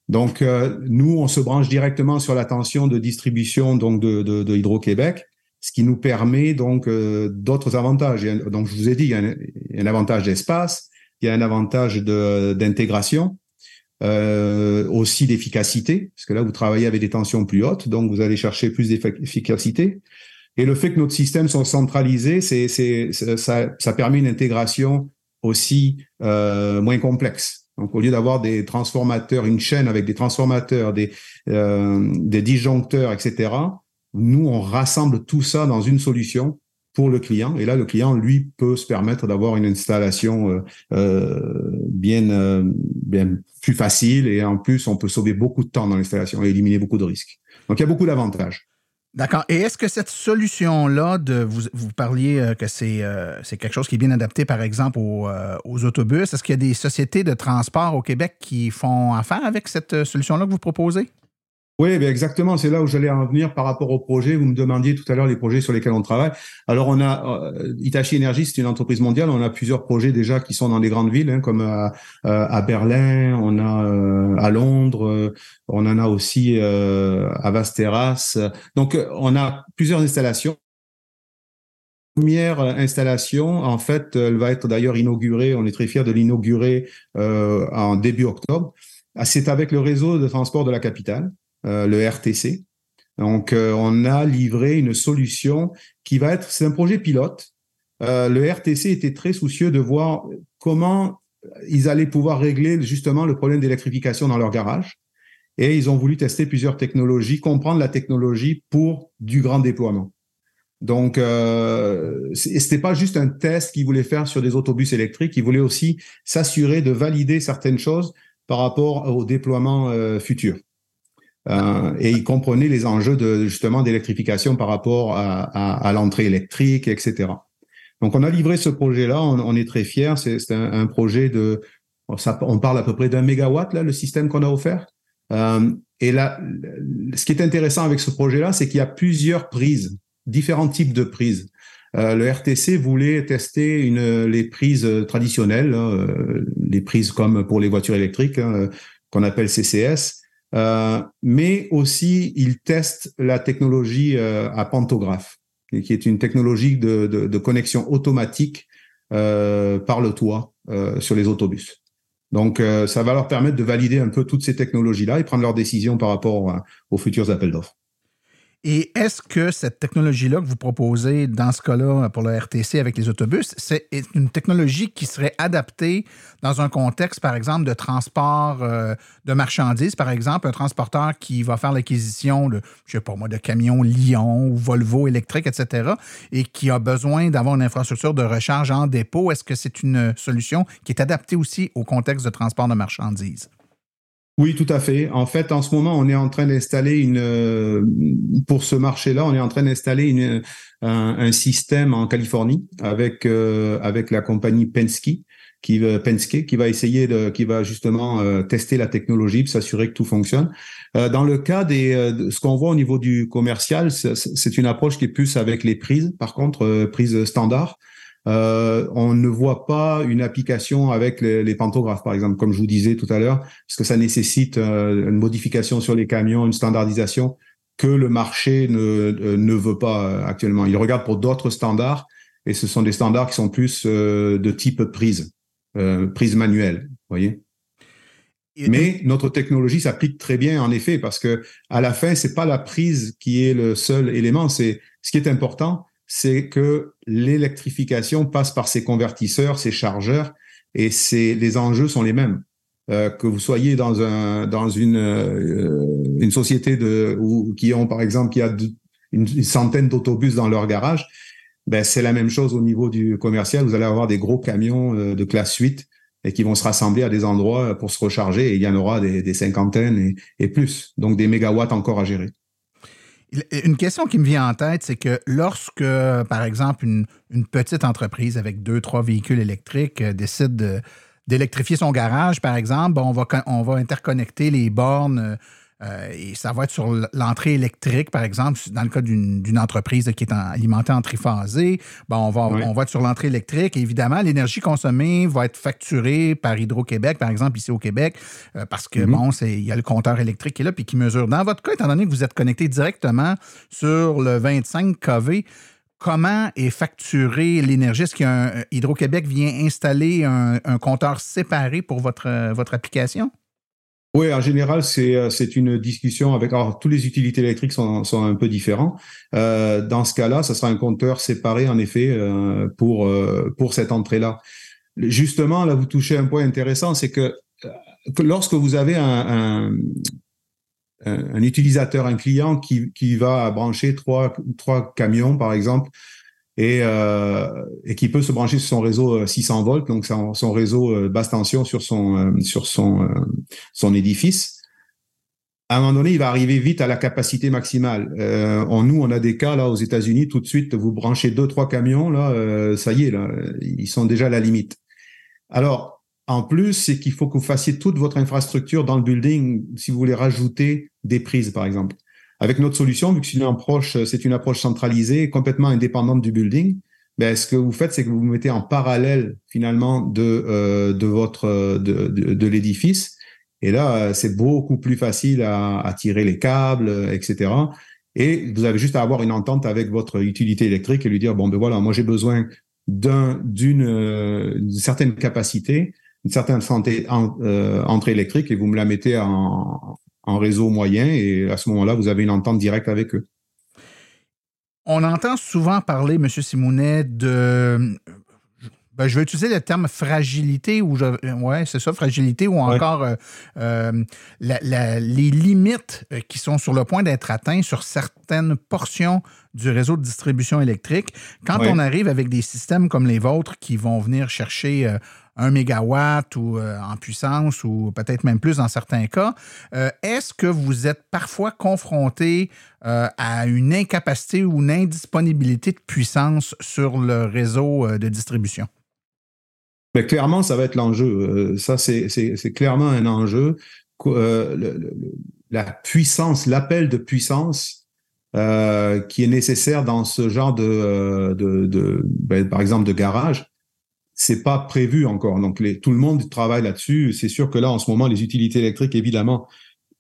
Donc, nous, on se branche directement sur la tension de distribution donc de, de, de Hydro-Québec ce qui nous permet donc euh, d'autres avantages. Donc, je vous ai dit, il y a un, avantage d'espace, il y a un avantage d'intégration, euh, aussi d'efficacité, parce que là, vous travaillez avec des tensions plus hautes, donc vous allez chercher plus d'efficacité. Et le fait que notre système soit centralisé, c'est, c'est, ça, ça permet une intégration aussi euh, moins complexe. Donc, au lieu d'avoir des transformateurs, une chaîne avec des transformateurs, des, euh, disjoncteurs, etc., nous, on rassemble tout ça dans une solution pour le client. Et là, le client, lui, peut se permettre d'avoir une installation euh, euh, bien, bien plus facile. Et en plus, on peut sauver beaucoup de temps dans l'installation et éliminer beaucoup de risques. Donc, il y a beaucoup d'avantages. D'accord. Et est-ce que cette solution-là, de vous, vous parliez que c'est c'est quelque chose qui est bien adapté, par exemple, aux, aux autobus, est-ce qu'il y a des sociétés de transport au Québec qui font affaire avec cette solution-là que vous proposez? Oui, ben exactement. C'est là où j'allais en venir par rapport au projet. Vous me demandiez tout à l'heure les projets sur lesquels on travaille. Alors, on a euh, Hitachi Energy, c'est une entreprise mondiale. On a plusieurs projets déjà qui sont dans des grandes villes, hein, comme à, euh, à, Berlin, on a euh, à Londres, on en a aussi à Vasteras. Donc, on a plusieurs installations première installation, en fait, elle va être d'ailleurs inaugurée, on est très fiers de l'inaugurer en début octobre. Ah, c'est avec le réseau de transport de la capitale. Euh, le RTC. Donc, euh, on a livré une solution qui va être, c'est un projet pilote. Euh, le RTC était très soucieux de voir comment ils allaient pouvoir régler justement le problème d'électrification dans leur garage. Et ils ont voulu tester plusieurs technologies, comprendre la technologie pour du grand déploiement. Donc, euh, c'était pas juste un test qu'ils voulaient faire sur des autobus électriques, ils voulaient aussi s'assurer de valider certaines choses par rapport au déploiement futur. Euh, et il comprenait les enjeux de justement d'électrification par rapport à, à, à l'entrée électrique, etc. Donc on a livré ce projet-là, on, on est très fiers. C'est un, un, projet de, ça, on parle à peu près d'un mégawatt là, le système qu'on a offert. Euh, et là, ce qui est intéressant avec ce projet-là, c'est qu'il y a plusieurs prises, différents types de prises. Euh, le RTC voulait tester une, les prises traditionnelles, euh, les prises comme pour les voitures électriques, hein, qu'on appelle CCS. Euh, mais aussi il teste la technologie euh, à pantographe, qui est une technologie de, de, de connexion automatique euh, par le toit sur les autobus. Donc, ça va leur permettre de valider un peu toutes ces technologies-là et prendre leurs décisions par rapport aux futurs appels d'offres. Et est-ce que cette technologie-là que vous proposez dans ce cas-là pour le RTC avec les autobus, c'est une technologie qui serait adaptée dans un contexte, par exemple, de transport euh, de marchandises, par exemple, un transporteur qui va faire l'acquisition de, je sais pas moi, de camions Lyon ou Volvo électrique, etc., et qui a besoin d'avoir une infrastructure de recharge en dépôt, est-ce que c'est une solution qui est adaptée aussi au contexte de transport de marchandises? Oui, tout à fait. En fait, en ce moment, on est en train d'installer une euh, pour ce marché-là, on est en train d'installer une un, système en Californie avec euh, avec la compagnie Penske qui Penske qui va essayer de qui va justement euh, tester la technologie pour s'assurer que tout fonctionne. dans le cas des de ce qu'on voit au niveau du commercial, c'est une approche qui est plus avec les prises. Par contre, prises standard. Euh, on ne voit pas une application avec les, pantographes, par exemple, comme je vous disais tout à l'heure, parce que ça nécessite euh, une modification sur les camions, une standardisation que le marché ne, euh, ne veut pas actuellement. Il regarde pour d'autres standards, et ce sont des standards qui sont plus de type prise, prise manuelle, voyez. Mais notre technologie s'applique très bien en effet parce que à la fin c'est pas la prise qui est le seul élément, c'est ce qui est important, c'est que l'électrification passe par ces convertisseurs, ces chargeurs, et c'est les enjeux sont les mêmes. euh, que vous soyez dans un dans une une société qui ont par exemple qui a une, centaine d'autobus dans leur garage, ben c'est la même chose au niveau du commercial. Vous allez avoir des gros camions de classe 8 et qui vont se rassembler à des endroits pour se recharger et il y en aura des, des cinquantaines et plus, donc des mégawatts encore à gérer. Une question qui me vient en tête, c'est que lorsque, par exemple, une, petite entreprise avec deux, trois véhicules électriques euh, décide d'électrifier son garage, par exemple, on, va, on va interconnecter les bornes euh, euh, et ça va être sur l'entrée électrique, par exemple, dans le cas d'une entreprise qui est alimentée en triphasé. Bon, on va, on va être sur l'entrée électrique. évidemment, l'énergie consommée va être facturée par Hydro-Québec, par exemple, ici au Québec, euh, parce que, mm-hmm. bon, il y a le compteur électrique qui est là, puis qui mesure. Dans votre cas, étant donné que vous êtes connecté directement sur le 25 kV, comment est facturée l'énergie? Est-ce qu'un Hydro-Québec vient installer un, un, compteur séparé pour votre, votre application? Oui, en général, c'est euh, c'est une discussion avec. Alors, tous les utilités électriques sont, sont un peu différents. Euh, dans ce cas-là, ça sera un compteur séparé, en effet, euh, pour euh, pour cette entrée-là. Justement, là, vous touchez un point intéressant, c'est que, que lorsque vous avez un, un, un, utilisateur, un client qui qui va brancher trois trois camions, par exemple, et, euh, et qui peut se brancher sur son réseau 600 euh, volts, donc son, réseau euh, basse tension sur son euh, sur son son édifice. À un moment donné, il va arriver vite à la capacité maximale. Euh, en nous, on a des cas là aux États-Unis, tout de suite, vous branchez deux trois camions là, ça y est là, ils sont déjà à la limite. Alors, en plus, c'est qu'il faut que vous fassiez toute votre infrastructure dans le building si vous voulez rajouter des prises, par exemple. Avec notre solution, vu que c'est une approche, centralisée, complètement indépendante du building, ben, ce que vous faites, c'est que vous vous mettez en parallèle finalement de, euh, de votre de, de, l'édifice. Et là, c'est beaucoup plus facile à, à, tirer les câbles, etc. Et vous avez juste à avoir une entente avec votre utilité électrique et lui dire bon ben voilà, moi j'ai besoin d'un d'une certaine capacité, une certaine santé euh, entrée électrique et vous me la mettez en, en réseau moyen et à ce moment-là, vous avez une entente directe avec eux. On entend souvent parler, M. Simounet, de. Ben, je vais utiliser le terme fragilité ou je, ouais, c'est ça, fragilité ou encore euh, euh, les limites euh, qui sont sur le point d'être atteintes sur certaines portions du réseau de distribution électrique. Quand on arrive avec des systèmes comme les vôtres qui vont venir chercher un mégawatt ou euh, en puissance ou peut-être même plus dans certains cas. Euh, est-ce que vous êtes parfois confronté euh, à une incapacité ou une indisponibilité de puissance sur le réseau de distribution? Mais clairement, ça va être l'enjeu. ça, c'est clairement un enjeu. la puissance, l'appel de puissance qui est nécessaire dans ce genre de, de, ben, par exemple, de garage, c'est pas prévu encore. Donc les, tout le monde travaille là-dessus. C'est sûr que là, en ce moment, les utilités électriques, évidemment,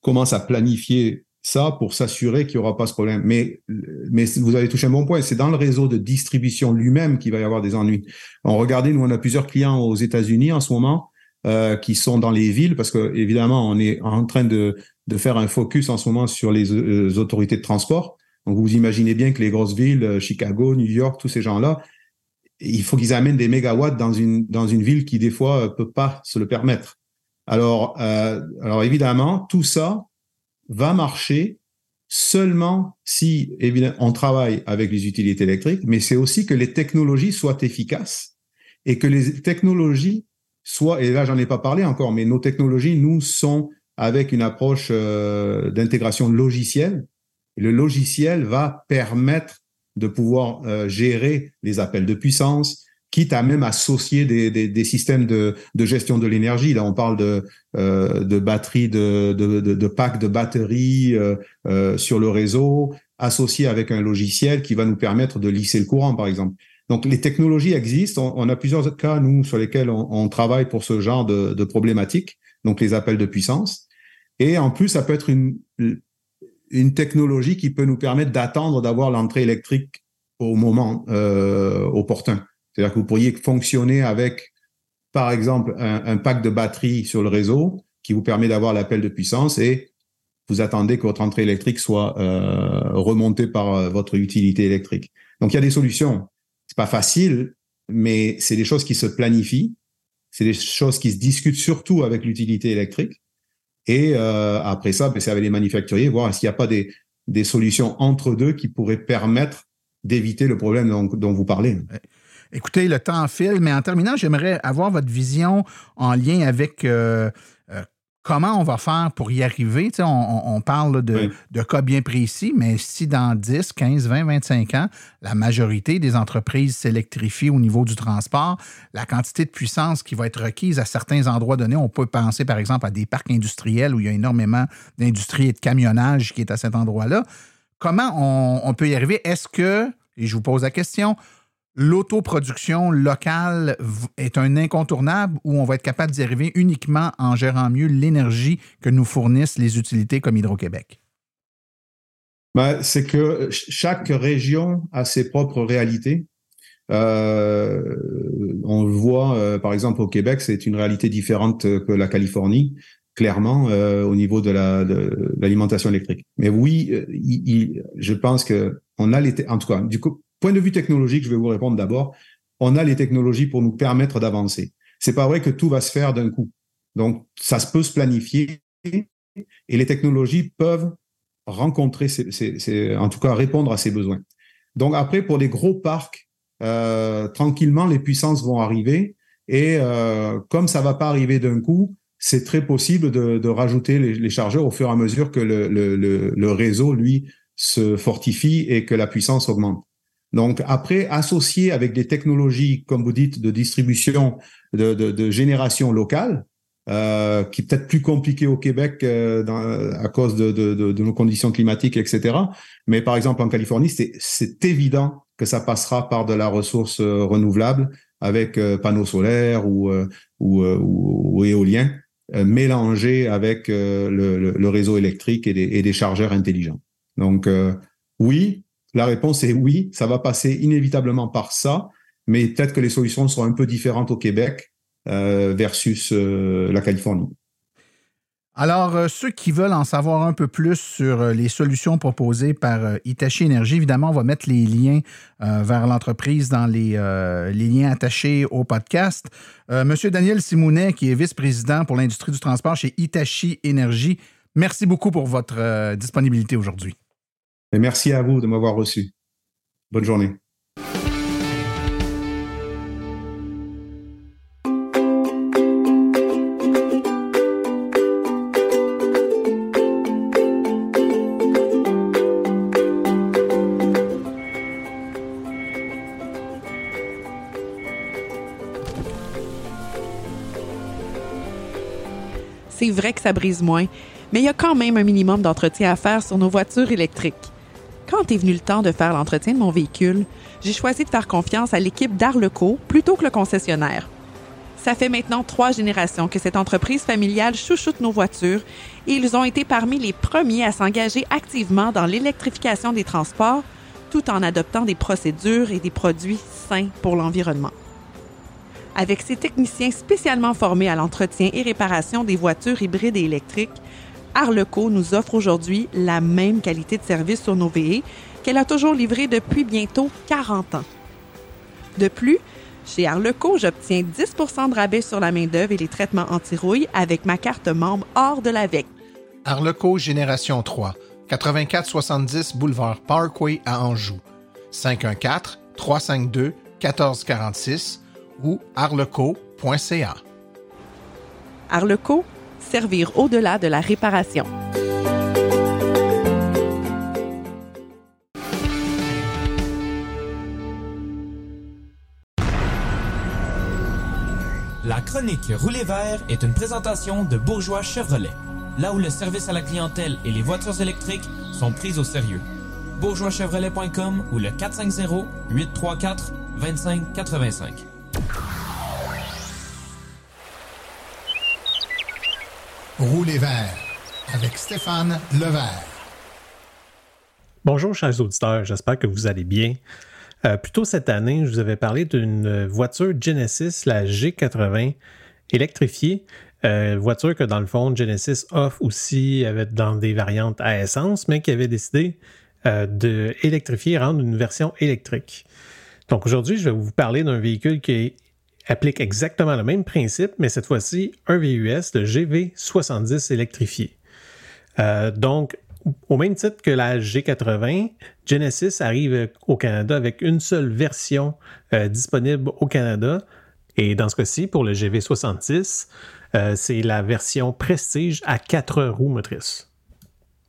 commencent à planifier ça pour s'assurer qu'il n'y aura pas ce problème. Mais, mais vous avez touché un bon point. C'est dans le réseau de distribution lui-même qu'il va y avoir des ennuis. On regardez, nous, on a plusieurs clients aux États-Unis en ce moment euh, qui sont dans les villes parce que évidemment, on est en train de, de faire un focus en ce moment sur les, les euh, autorités de transport. Donc, vous imaginez bien que les grosses villes, euh, Chicago, New York, tous ces gens-là, il faut qu'ils amènent des mégawatts dans une dans une ville qui des fois euh, peut pas se le permettre. Alors euh, alors évidemment tout ça va marcher seulement si évidemment on travaille avec les utilités électriques, mais c'est aussi que les technologies soient efficaces et que les technologies soient et là j'en ai pas parlé encore, mais nos technologies nous sont avec une approche euh, d'intégration logicielle. le logiciel va permettre de pouvoir euh, gérer les appels de puissance, quitte à même associer des, des, des systèmes de, de, gestion de l'énergie. Là, on parle de, euh, de batteries, de, de, de, packs de batteries euh, euh, sur le réseau, associés avec un logiciel qui va nous permettre de lisser le courant, par exemple. Donc, les technologies existent. On, a plusieurs cas, nous, sur lesquels on, on travaille pour ce genre de, de problématiques, donc les appels de puissance. Et en plus, ça peut être une, une technologie qui peut nous permettre d'attendre d'avoir l'entrée électrique au moment euh, opportun. C'est-à-dire que vous pourriez fonctionner avec, par exemple, un, pack de batterie sur le réseau qui vous permet d'avoir l'appel de puissance et vous attendez que votre entrée électrique soit euh, remontée par euh, votre utilité électrique. Donc il y a des solutions. C'est pas facile, mais c'est des choses qui se planifient. C'est des choses qui se discutent surtout avec l'utilité électrique. Et euh, après ça, ben, c'est avec les manufacturiers, voir qu'il n'y a pas des, des solutions entre deux qui pourraient permettre d'éviter le problème dont, dont, vous parlez. Écoutez, le temps file, mais en terminant, j'aimerais avoir votre vision en lien avec euh, comment on va faire pour y arriver? on, parle de, cas bien précis, mais si dans 10, 15, 20, 25 ans, la majorité des entreprises s'électrifient au niveau du transport, la quantité de puissance qui va être requise à certains endroits donnés, on peut penser par exemple à des parcs industriels où il y a énormément d'industrie et de camionnage qui est à cet endroit-là. Comment on, on peut y arriver? Est-ce que, et je vous pose la question, l'autoproduction locale est un incontournable ou on va être capable d'y arriver uniquement en gérant mieux l'énergie que nous fournissent les utilités comme Hydro-Québec? Ben, c'est que chaque région a ses propres réalités. Euh, on le voit, euh, par exemple, au Québec, c'est une réalité différente que la Californie, clairement, euh, au niveau de l'alimentation électrique. Mais oui, je pense que on a les, en tout cas, du coup, Point de vue technologique, je vais vous répondre d'abord. On a les technologies pour nous permettre d'avancer. C'est pas vrai que tout va se faire d'un coup. Donc, ça peut se planifier et les technologies peuvent rencontrer, en tout cas répondre à ces besoins. Donc après, pour les gros parcs, euh, tranquillement, les puissances vont arriver et euh, comme ça va pas arriver d'un coup, c'est très possible de, rajouter les, chargeurs au fur et à mesure que le réseau, lui, se fortifie et que la puissance augmente. Donc après, associé avec des technologies, comme vous dites, de distribution, de, de, de génération locale, euh, qui est peut-être plus compliqué au Québec euh, dans, à cause de, de, nos conditions climatiques, etc. Mais par exemple en Californie, c'est évident que ça passera par de la ressource euh, renouvelable avec euh, panneaux solaires ou, ou, ou, éoliens mélangés avec le, le, réseau électrique et des, et des chargeurs intelligents. Donc oui, la réponse est oui, ça va passer inévitablement par ça, mais peut-être que les solutions seront un peu différentes au Québec euh, versus euh, la Californie. Alors, euh, ceux qui veulent en savoir un peu plus sur les solutions proposées par Hitachi Energy, évidemment, on va mettre les liens vers l'entreprise dans les, les, liens attachés au podcast. Monsieur Daniel Simounet, qui est vice-président pour l'industrie du transport chez Hitachi Energy, merci beaucoup pour votre disponibilité aujourd'hui merci à vous de m'avoir reçu. Bonne journée. C'est vrai que ça brise moins, mais il y a quand même un minimum d'entretien à faire sur nos voitures électriques. Quand est venu le temps de faire l'entretien de mon véhicule, j'ai choisi de faire confiance à l'équipe d'Arleco plutôt que le concessionnaire. Ça fait maintenant trois générations que cette entreprise familiale chouchoute nos voitures et ils ont été parmi les premiers à s'engager activement dans l'électrification des transports tout en adoptant des procédures et des produits sains pour l'environnement. Avec ses techniciens spécialement formés à l'entretien et réparation des voitures hybrides et électriques, Arleco nous offre aujourd'hui la même qualité de service sur nos VE qu'elle a toujours livré depuis bientôt 40 ans. De plus, chez Arleco, j'obtiens 10% de rabais sur la main-d'œuvre et les traitements anti-rouille avec ma carte membre hors de l'AVEC. Arleco Génération 3, 8470 Boulevard Parkway à Anjou. 514 352 1446 ou arleco.ca. Arleco, au-delà de la réparation. La chronique Rouler vert est une présentation de Bourgeois Chevrolet, là où le service à la clientèle et les voitures électriques sont prises au sérieux. bourgeoischevrolet.com ou le 450 834 2585. Rouler vert avec Stéphane Levert. Bonjour chers auditeurs, j'espère que vous allez bien. Euh, plus tôt cette année, je vous avais parlé d'une voiture Genesis, la G80 électrifiée. Euh, voiture que dans le fond, Genesis offre aussi avec, dans des variantes à essence, mais qui avait décidé euh, d'électrifier et rendre une version électrique. Donc aujourd'hui, je vais vous parler d'un véhicule qui est applique exactement le même principe, mais cette fois-ci un VUS, le GV70 électrifié. Euh, donc, au même titre que la G80, Genesis arrive au Canada avec une seule version euh, disponible au Canada. Et dans ce cas-ci, pour le GV66, euh, c'est la version Prestige à quatre roues motrices.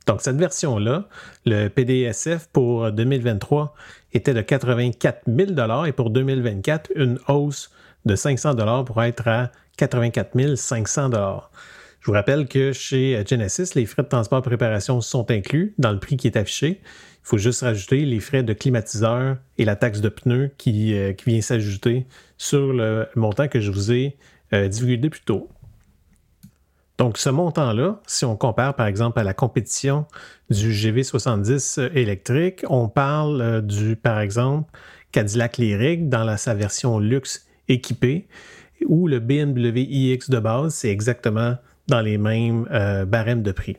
Donc, cette version-là, le PDSF pour 2023 était de 84 000 et pour 2024, une hausse de 500 pour être à 84 500 je vous rappelle que chez Genesis, les frais de transport et préparation sont inclus dans le prix qui est affiché. Il faut juste rajouter les frais de climatiseur et la taxe de pneus qui, euh, vient s'ajouter sur le montant que je vous ai euh, divulgué plus tôt. Donc, ce montant-là, si on compare par exemple à la compétition du GV70 électrique, on parle euh, du, par exemple, Cadillac Lyric dans sa version luxe équipée, ou le BMW iX de base, c'est exactement dans les mêmes euh, barèmes de prix.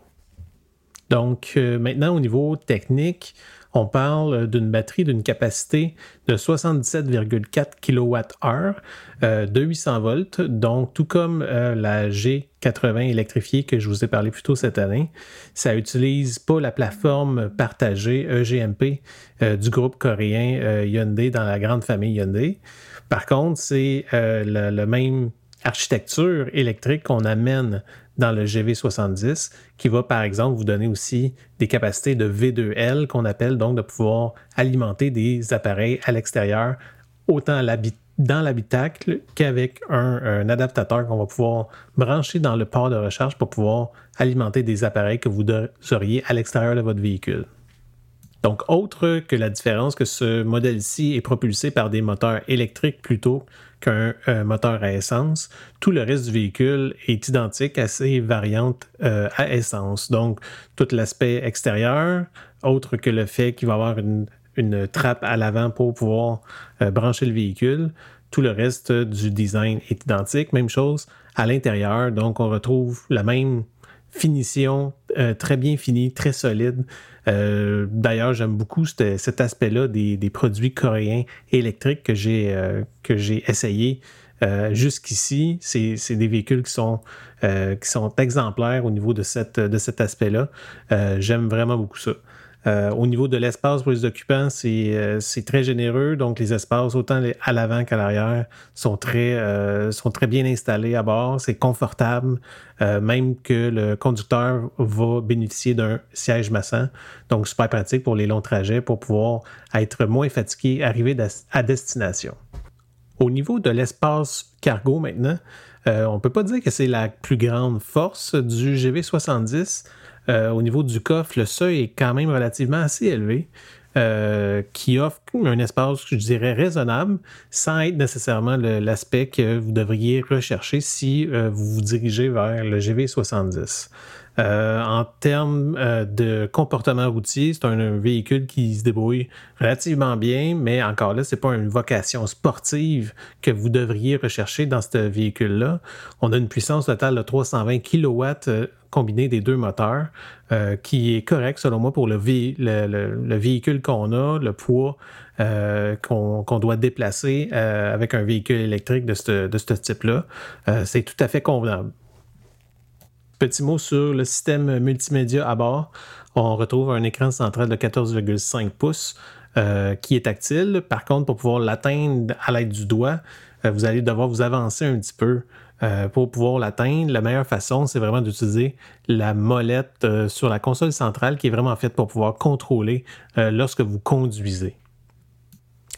Donc euh, maintenant au niveau technique, on parle d'une batterie d'une capacité de 77,4 kWh de 800 volts. Donc tout comme euh, la G80 électrifiée que je vous ai parlé plus tôt cette année, ça utilise pas la plateforme partagée EGMP du groupe coréen Hyundai dans la grande famille Hyundai. Par contre, c'est le même architecture électrique qu'on amène dans le GV70 qui va par exemple vous donner aussi des capacités de V2L qu'on appelle donc de pouvoir alimenter des appareils à l'extérieur autant dans l'habitacle qu'avec un, adaptateur qu'on va pouvoir brancher dans le port de recharge pour pouvoir alimenter des appareils que vous auriez à l'extérieur de votre véhicule. Donc, autre que la différence que ce modèle-ci est propulsé par des moteurs électriques plutôt qu'un euh, moteur à essence, tout le reste du véhicule est identique à ces variantes euh, à essence. Donc, tout l'aspect extérieur, autre que le fait qu'il va avoir une, trappe à l'avant pour pouvoir euh, brancher le véhicule, tout le reste du design est identique. Même chose à l'intérieur. Donc, on retrouve la même finition très bien finie, très solide. Euh, d'ailleurs, j'aime beaucoup cet, aspect-là des, produits coréens électriques que j'ai euh, essayé euh, jusqu'ici. C'est des véhicules qui sont qui sont exemplaires au niveau de de cet aspect-là. j'aime vraiment beaucoup ça. Euh, au niveau de l'espace pour les occupants, euh, c'est très généreux. Donc, les espaces, autant à l'avant qu'à l'arrière, sont, très euh, sont très bien installés à bord. C'est confortable, même que le conducteur va bénéficier d'un siège massant. Donc, super pratique pour les longs trajets pour pouvoir être moins fatigué, arriver à destination. Au niveau de l'espace cargo maintenant, on ne peut pas dire que c'est la plus grande force du GV70. Euh, au niveau du coffre, le seuil est quand même relativement assez élevé. Euh, qui offre un espace, je dirais, raisonnable, sans être nécessairement l'aspect que vous devriez rechercher si euh, vous vous dirigez vers le GV70. Euh, en termes euh, de comportement routier, c'est un, véhicule qui se débrouille relativement bien, mais encore là, c'est pas une vocation sportive que vous devriez rechercher dans ce véhicule-là. On a une puissance totale de 320 kW euh, combinée des deux moteurs, qui est correct selon moi pour le, véhicule qu'on a, le poids qu'on doit déplacer avec un véhicule électrique ce, de ce type-là. c'est tout à fait convenable. Petit mot sur le système multimédia à bord. On retrouve un écran central de 14,5 pouces euh, qui est tactile. Par contre, pour pouvoir l'atteindre à l'aide du doigt, euh, vous allez devoir vous avancer un petit peu euh, pour pouvoir l'atteindre. La meilleure façon, c'est vraiment d'utiliser la molette sur la console centrale qui est vraiment faite pour pouvoir contrôler lorsque vous conduisez.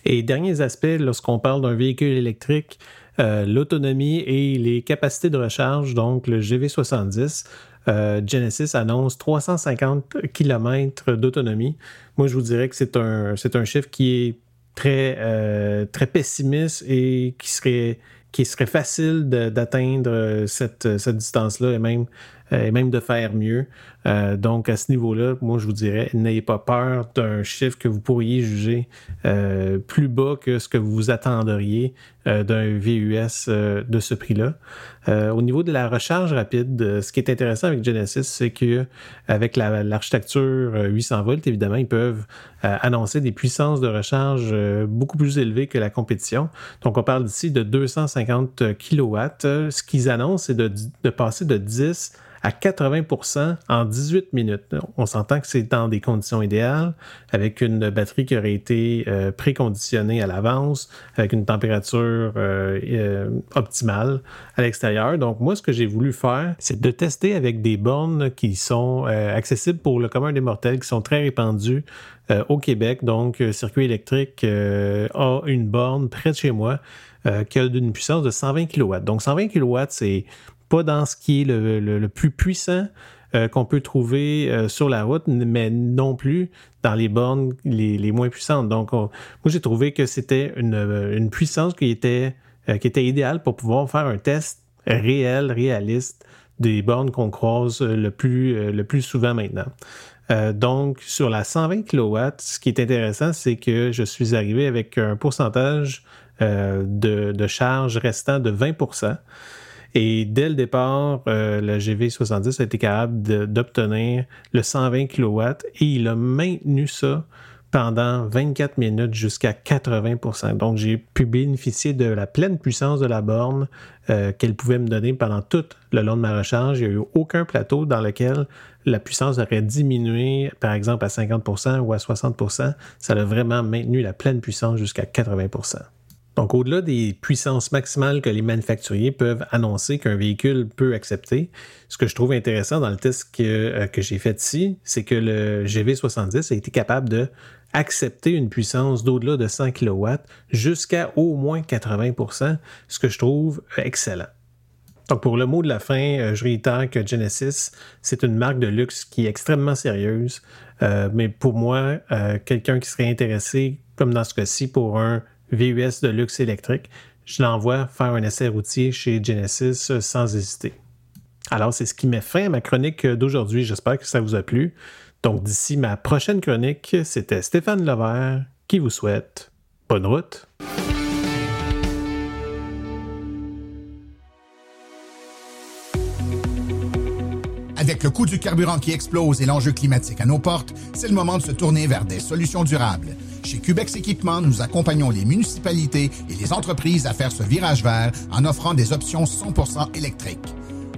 Et derniers aspects, lorsqu'on parle d'un véhicule électrique, euh, l'autonomie et les capacités de recharge, donc le GV70. Euh, Genesis annonce 350 km d'autonomie. Moi, je vous dirais que c'est un, c'est un chiffre qui est très, euh, très pessimiste et qui serait, qui serait facile d'atteindre cette, cette distance-là et même et même de faire mieux. donc, à ce niveau-là, moi, je vous dirais, n'ayez pas peur d'un chiffre que vous pourriez juger plus bas que ce que vous attendriez d'un VUS de ce prix-là. au niveau de la recharge rapide, ce qui est intéressant avec Genesis, c'est que avec l'architecture 800 volts, évidemment, ils peuvent annoncer des puissances de recharge beaucoup plus élevées que la compétition. Donc, on parle ici de 250 kW. Ce qu'ils annoncent, c'est de, de passer de 10 à 80% en 18 minutes. On s'entend que c'est dans des conditions idéales, avec une batterie qui aurait été euh, préconditionnée à l'avance, avec une température euh, euh, optimale à l'extérieur. Donc moi, ce que j'ai voulu faire, c'est de tester avec des bornes qui sont accessibles pour le commun des mortels, qui sont très répandues au Québec. Donc, Circuit électrique a une borne près de chez moi qui a une puissance de 120 kW. Donc 120 kW, c'est pas dans ce qui est le, plus puissant euh, qu'on peut trouver euh, sur la route, mais non plus dans les bornes les, moins puissantes. Donc, moi, j'ai trouvé que c'était une, puissance qui était, euh, qui était idéale pour pouvoir faire un test réel, réaliste des bornes qu'on croise le plus, le plus souvent maintenant. donc, sur la 120 kW, ce qui est intéressant, c'est que je suis arrivé avec un pourcentage de, de charge restant de 20% et dès le départ, euh, le GV70 a été capable d'obtenir le 120 kW et il a maintenu ça pendant 24 minutes jusqu'à 80% Donc, j'ai pu bénéficier de la pleine puissance de la borne euh, qu'elle pouvait me donner pendant tout le long de ma recharge. Il n'y a eu aucun plateau dans lequel la puissance aurait diminué, par exemple, à 50% ou à 60% Ça a vraiment maintenu la pleine puissance jusqu'à 80 donc, au-delà des puissances maximales que les manufacturiers peuvent annoncer qu'un véhicule peut accepter, ce que je trouve intéressant dans le test que, euh, j'ai fait ici, c'est que le GV70 a été capable de accepter une puissance d'au-delà de 100 kW jusqu'à au moins 80% ce que je trouve excellent. Donc, pour le mot de la fin, euh, je réitère que Genesis, c'est une marque de luxe qui est extrêmement sérieuse. Euh, mais pour moi, quelqu'un qui serait intéressé, comme dans ce cas-ci, pour un VUS de luxe électrique, je l'envoie faire un essai routier chez Genesis sans hésiter. Alors, c'est ce qui met fin à ma chronique d'aujourd'hui. J'espère que ça vous a plu. Donc, d'ici ma prochaine chronique, c'était Stéphane Levert qui vous souhaite bonne route. Avec le coût du carburant qui explose et l'enjeu climatique à nos portes, c'est le moment de se tourner vers des solutions durables. Chez Cubex Équipement, nous accompagnons les municipalités et les entreprises à faire ce virage vert en offrant des options 100% électriques.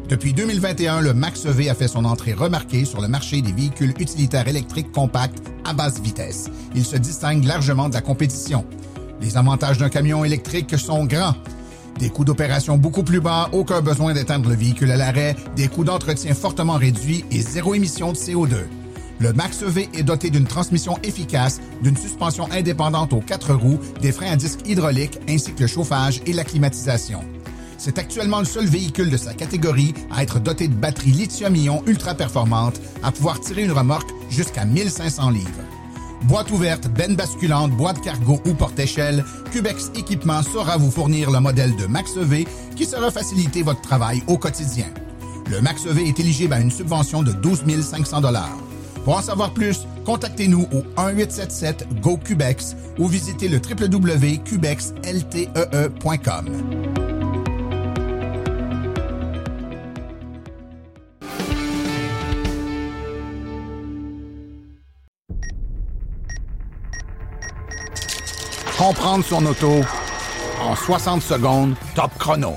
Depuis 2021, le Max-EV a fait son entrée remarquée sur le marché des véhicules utilitaires électriques compacts à basse vitesse. Il se distingue largement de la compétition. Les avantages d'un camion électrique sont grands. Des coûts d'opération beaucoup plus bas, aucun besoin d'éteindre le véhicule à l'arrêt, des coûts d'entretien fortement réduits et zéro émission de CO2. Le Max EV est doté d'une transmission efficace, d'une suspension indépendante aux quatre roues, des freins à disque hydrauliques ainsi que le chauffage et la climatisation. C'est actuellement le seul véhicule de sa catégorie à être doté de batteries lithium-ion ultra performantes à pouvoir tirer une remorque jusqu'à 1500 livres. Boîte ouverte, benne basculante, boîte cargo ou porte-échelle, Cubex Équipement saura vous fournir le modèle de Max EV qui sera faciliter votre travail au quotidien. Le Max EV est éligible à une subvention de 12 500 pour en savoir plus, contactez-nous au 1-877-GO-CUBEX ou visitez le www.cubexltee.com. Comprendre son auto en 60 secondes, top chrono.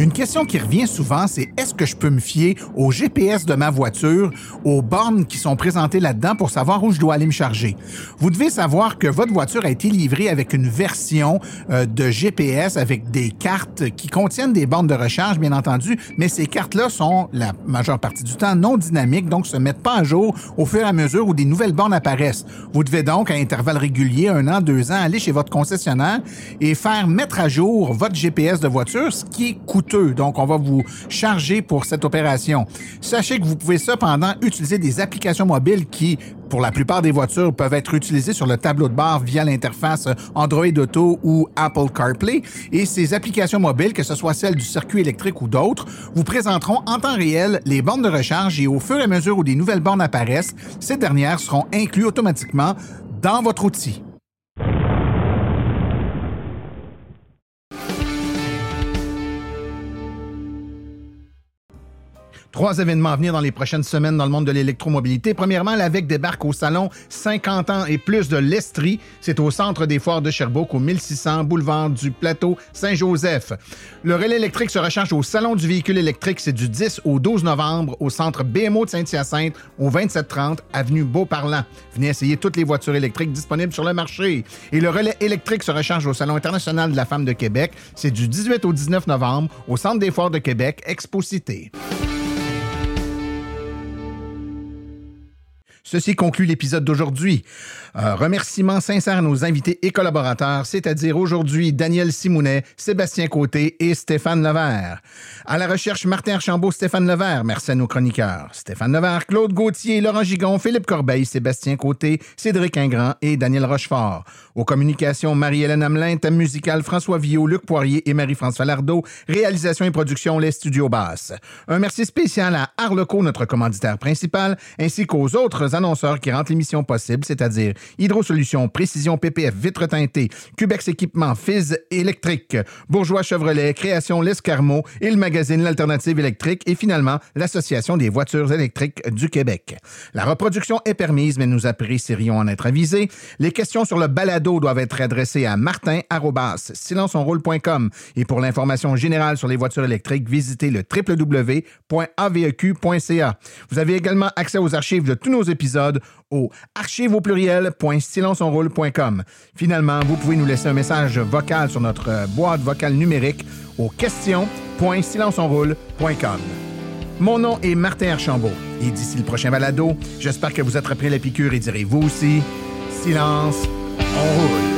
Une question qui revient souvent, c'est est-ce que je peux me fier au GPS de ma voiture, aux bornes qui sont présentées là-dedans pour savoir où je dois aller me charger? Vous devez savoir que votre voiture a été livrée avec une version euh, de GPS avec des cartes qui contiennent des bornes de recharge, bien entendu, mais ces cartes-là sont la majeure partie du temps non dynamiques, donc se mettent pas à jour au fur et à mesure où des nouvelles bornes apparaissent. Vous devez donc, à intervalles réguliers, un an, deux ans, aller chez votre concessionnaire et faire mettre à jour votre GPS de voiture, ce qui est coûteux Donc, on va vous charger pour cette opération. Sachez que vous pouvez cependant utiliser des applications mobiles qui, pour la plupart des voitures, peuvent être utilisées sur le tableau de bord via l'interface Android Auto ou Apple CarPlay. Et ces applications mobiles, que ce soit celles du circuit électrique ou d'autres, vous présenteront en temps réel les bornes de recharge et au fur et à mesure où des nouvelles bornes apparaissent, ces dernières seront incluses automatiquement dans votre outil. Trois événements à venir dans les prochaines semaines dans le monde de l'électromobilité. Premièrement, l'AVEC débarque au salon 50 ans et plus de l'Estrie. C'est au centre des foires de Sherbrooke, au 1600 boulevard du Plateau Saint-Joseph. Le relais électrique se recharge au Salon du véhicule électrique. C'est du 10 au 12 novembre au centre BMO de Saint-Hyacinthe, au 2730 avenue Beauparlant. Venez essayer toutes les voitures électriques disponibles sur le marché. Et le relais électrique se recharge au Salon international de la femme de Québec. C'est du 18 au 19 novembre au centre des foires de Québec, Exposité. Ceci conclut l'épisode d'aujourd'hui. Un remerciement sincère à nos invités et collaborateurs, c'est-à-dire aujourd'hui Daniel Simounet, Sébastien Côté et Stéphane Levert. À la recherche, Martin Archambault, Stéphane Levert. Merci à nos chroniqueurs. Stéphane Levert, Claude Gauthier, Laurent Gigon, Philippe Corbeil, Sébastien Côté, Cédric Ingrand et Daniel Rochefort. Aux communications, Marie-Hélène Hamelin, thème musical François Villot, Luc Poirier et Marie-France Falardeau. Réalisation et production, les studios basses. Un merci spécial à Arleco, notre commanditaire principal, ainsi qu'aux autres annonceurs qui rendent l'émission possible, c'est-à-dire Hydrosolutions, Précision PPF, Vitre teintée, Cubex Équipement, Fizz électrique, Bourgeois Chevrolet, Création L'Escarmot et le magazine L'Alternative électrique et finalement l'Association des voitures électriques du Québec. La reproduction est permise, mais nous apprécierions en être avisés. Les questions sur le balado doivent être adressées à martin silenceonroule.com et pour l'information générale sur les voitures électriques, visitez le www.aveq.ca. Vous avez également accès aux archives de tous nos épisodes au archive. Finalement, vous pouvez nous laisser un message vocal sur notre euh, boîte vocale numérique au question.silenceonroule.com. Mon nom est Martin Archambault et d'ici le prochain balado, j'espère que vous attraperez la piqûre et direz vous aussi, silence, on roule.